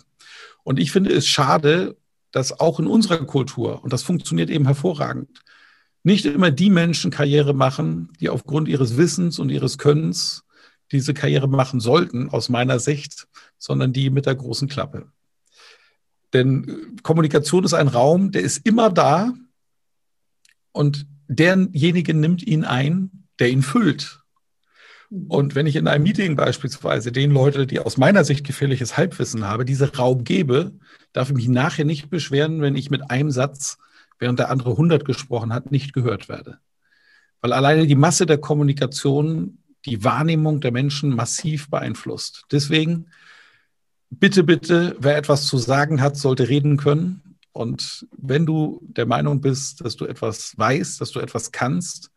Speaker 2: Und ich finde es schade, dass auch in unserer Kultur, und das funktioniert eben hervorragend, nicht immer die Menschen Karriere machen, die aufgrund ihres Wissens und ihres Könnens diese Karriere machen sollten, aus meiner Sicht, sondern die mit der großen Klappe. Denn Kommunikation ist ein Raum, der ist immer da und derjenige nimmt ihn ein, der ihn füllt. Mhm. Und wenn ich in einem Meeting beispielsweise den Leute, die aus meiner Sicht gefährliches Halbwissen habe, diese Raum gebe, darf ich mich nachher nicht beschweren, wenn ich mit einem Satz, während der andere 100 gesprochen hat, nicht gehört werde. Weil alleine die Masse der Kommunikation die Wahrnehmung der Menschen massiv beeinflusst. Deswegen, bitte, bitte, wer etwas zu sagen hat, sollte reden können. Und wenn du der Meinung bist, dass du etwas weißt, dass du etwas kannst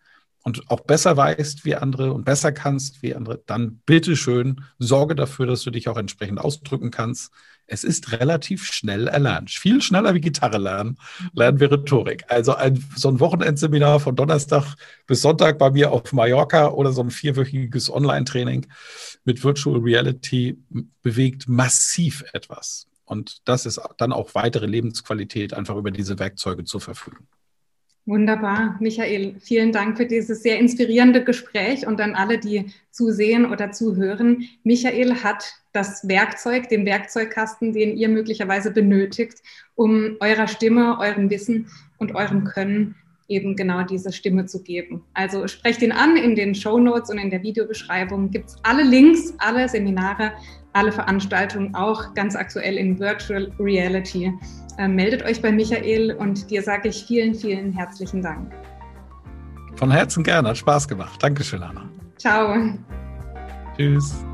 Speaker 2: und auch besser weißt wie andere und besser kannst wie andere, dann bitte schön sorge dafür, dass du dich auch entsprechend ausdrücken kannst. Es ist relativ schnell erlernt. Viel schneller wie Gitarre lernen, lernen wir Rhetorik. Also ein, so ein Wochenendseminar von Donnerstag bis Sonntag bei mir auf Mallorca oder so ein vierwöchiges Online-Training mit Virtual Reality bewegt massiv etwas. Und das ist dann auch weitere Lebensqualität, einfach über diese Werkzeuge zu verfügen.
Speaker 1: Wunderbar, Michael. Vielen Dank für dieses sehr inspirierende Gespräch und an alle, die zusehen oder zuhören. Michael hat das Werkzeug, den Werkzeugkasten, den ihr möglicherweise benötigt, um eurer Stimme, eurem Wissen und eurem Können eben genau diese Stimme zu geben. Also sprecht ihn an in den Show Notes und in der Videobeschreibung gibt es alle Links, alle Seminare, alle Veranstaltungen auch ganz aktuell in Virtual Reality. Äh, meldet euch bei Michael und dir sage ich vielen, vielen herzlichen Dank.
Speaker 2: Von Herzen gerne, hat Spaß gemacht. Dankeschön, Anna.
Speaker 1: Ciao.
Speaker 2: Tschüss.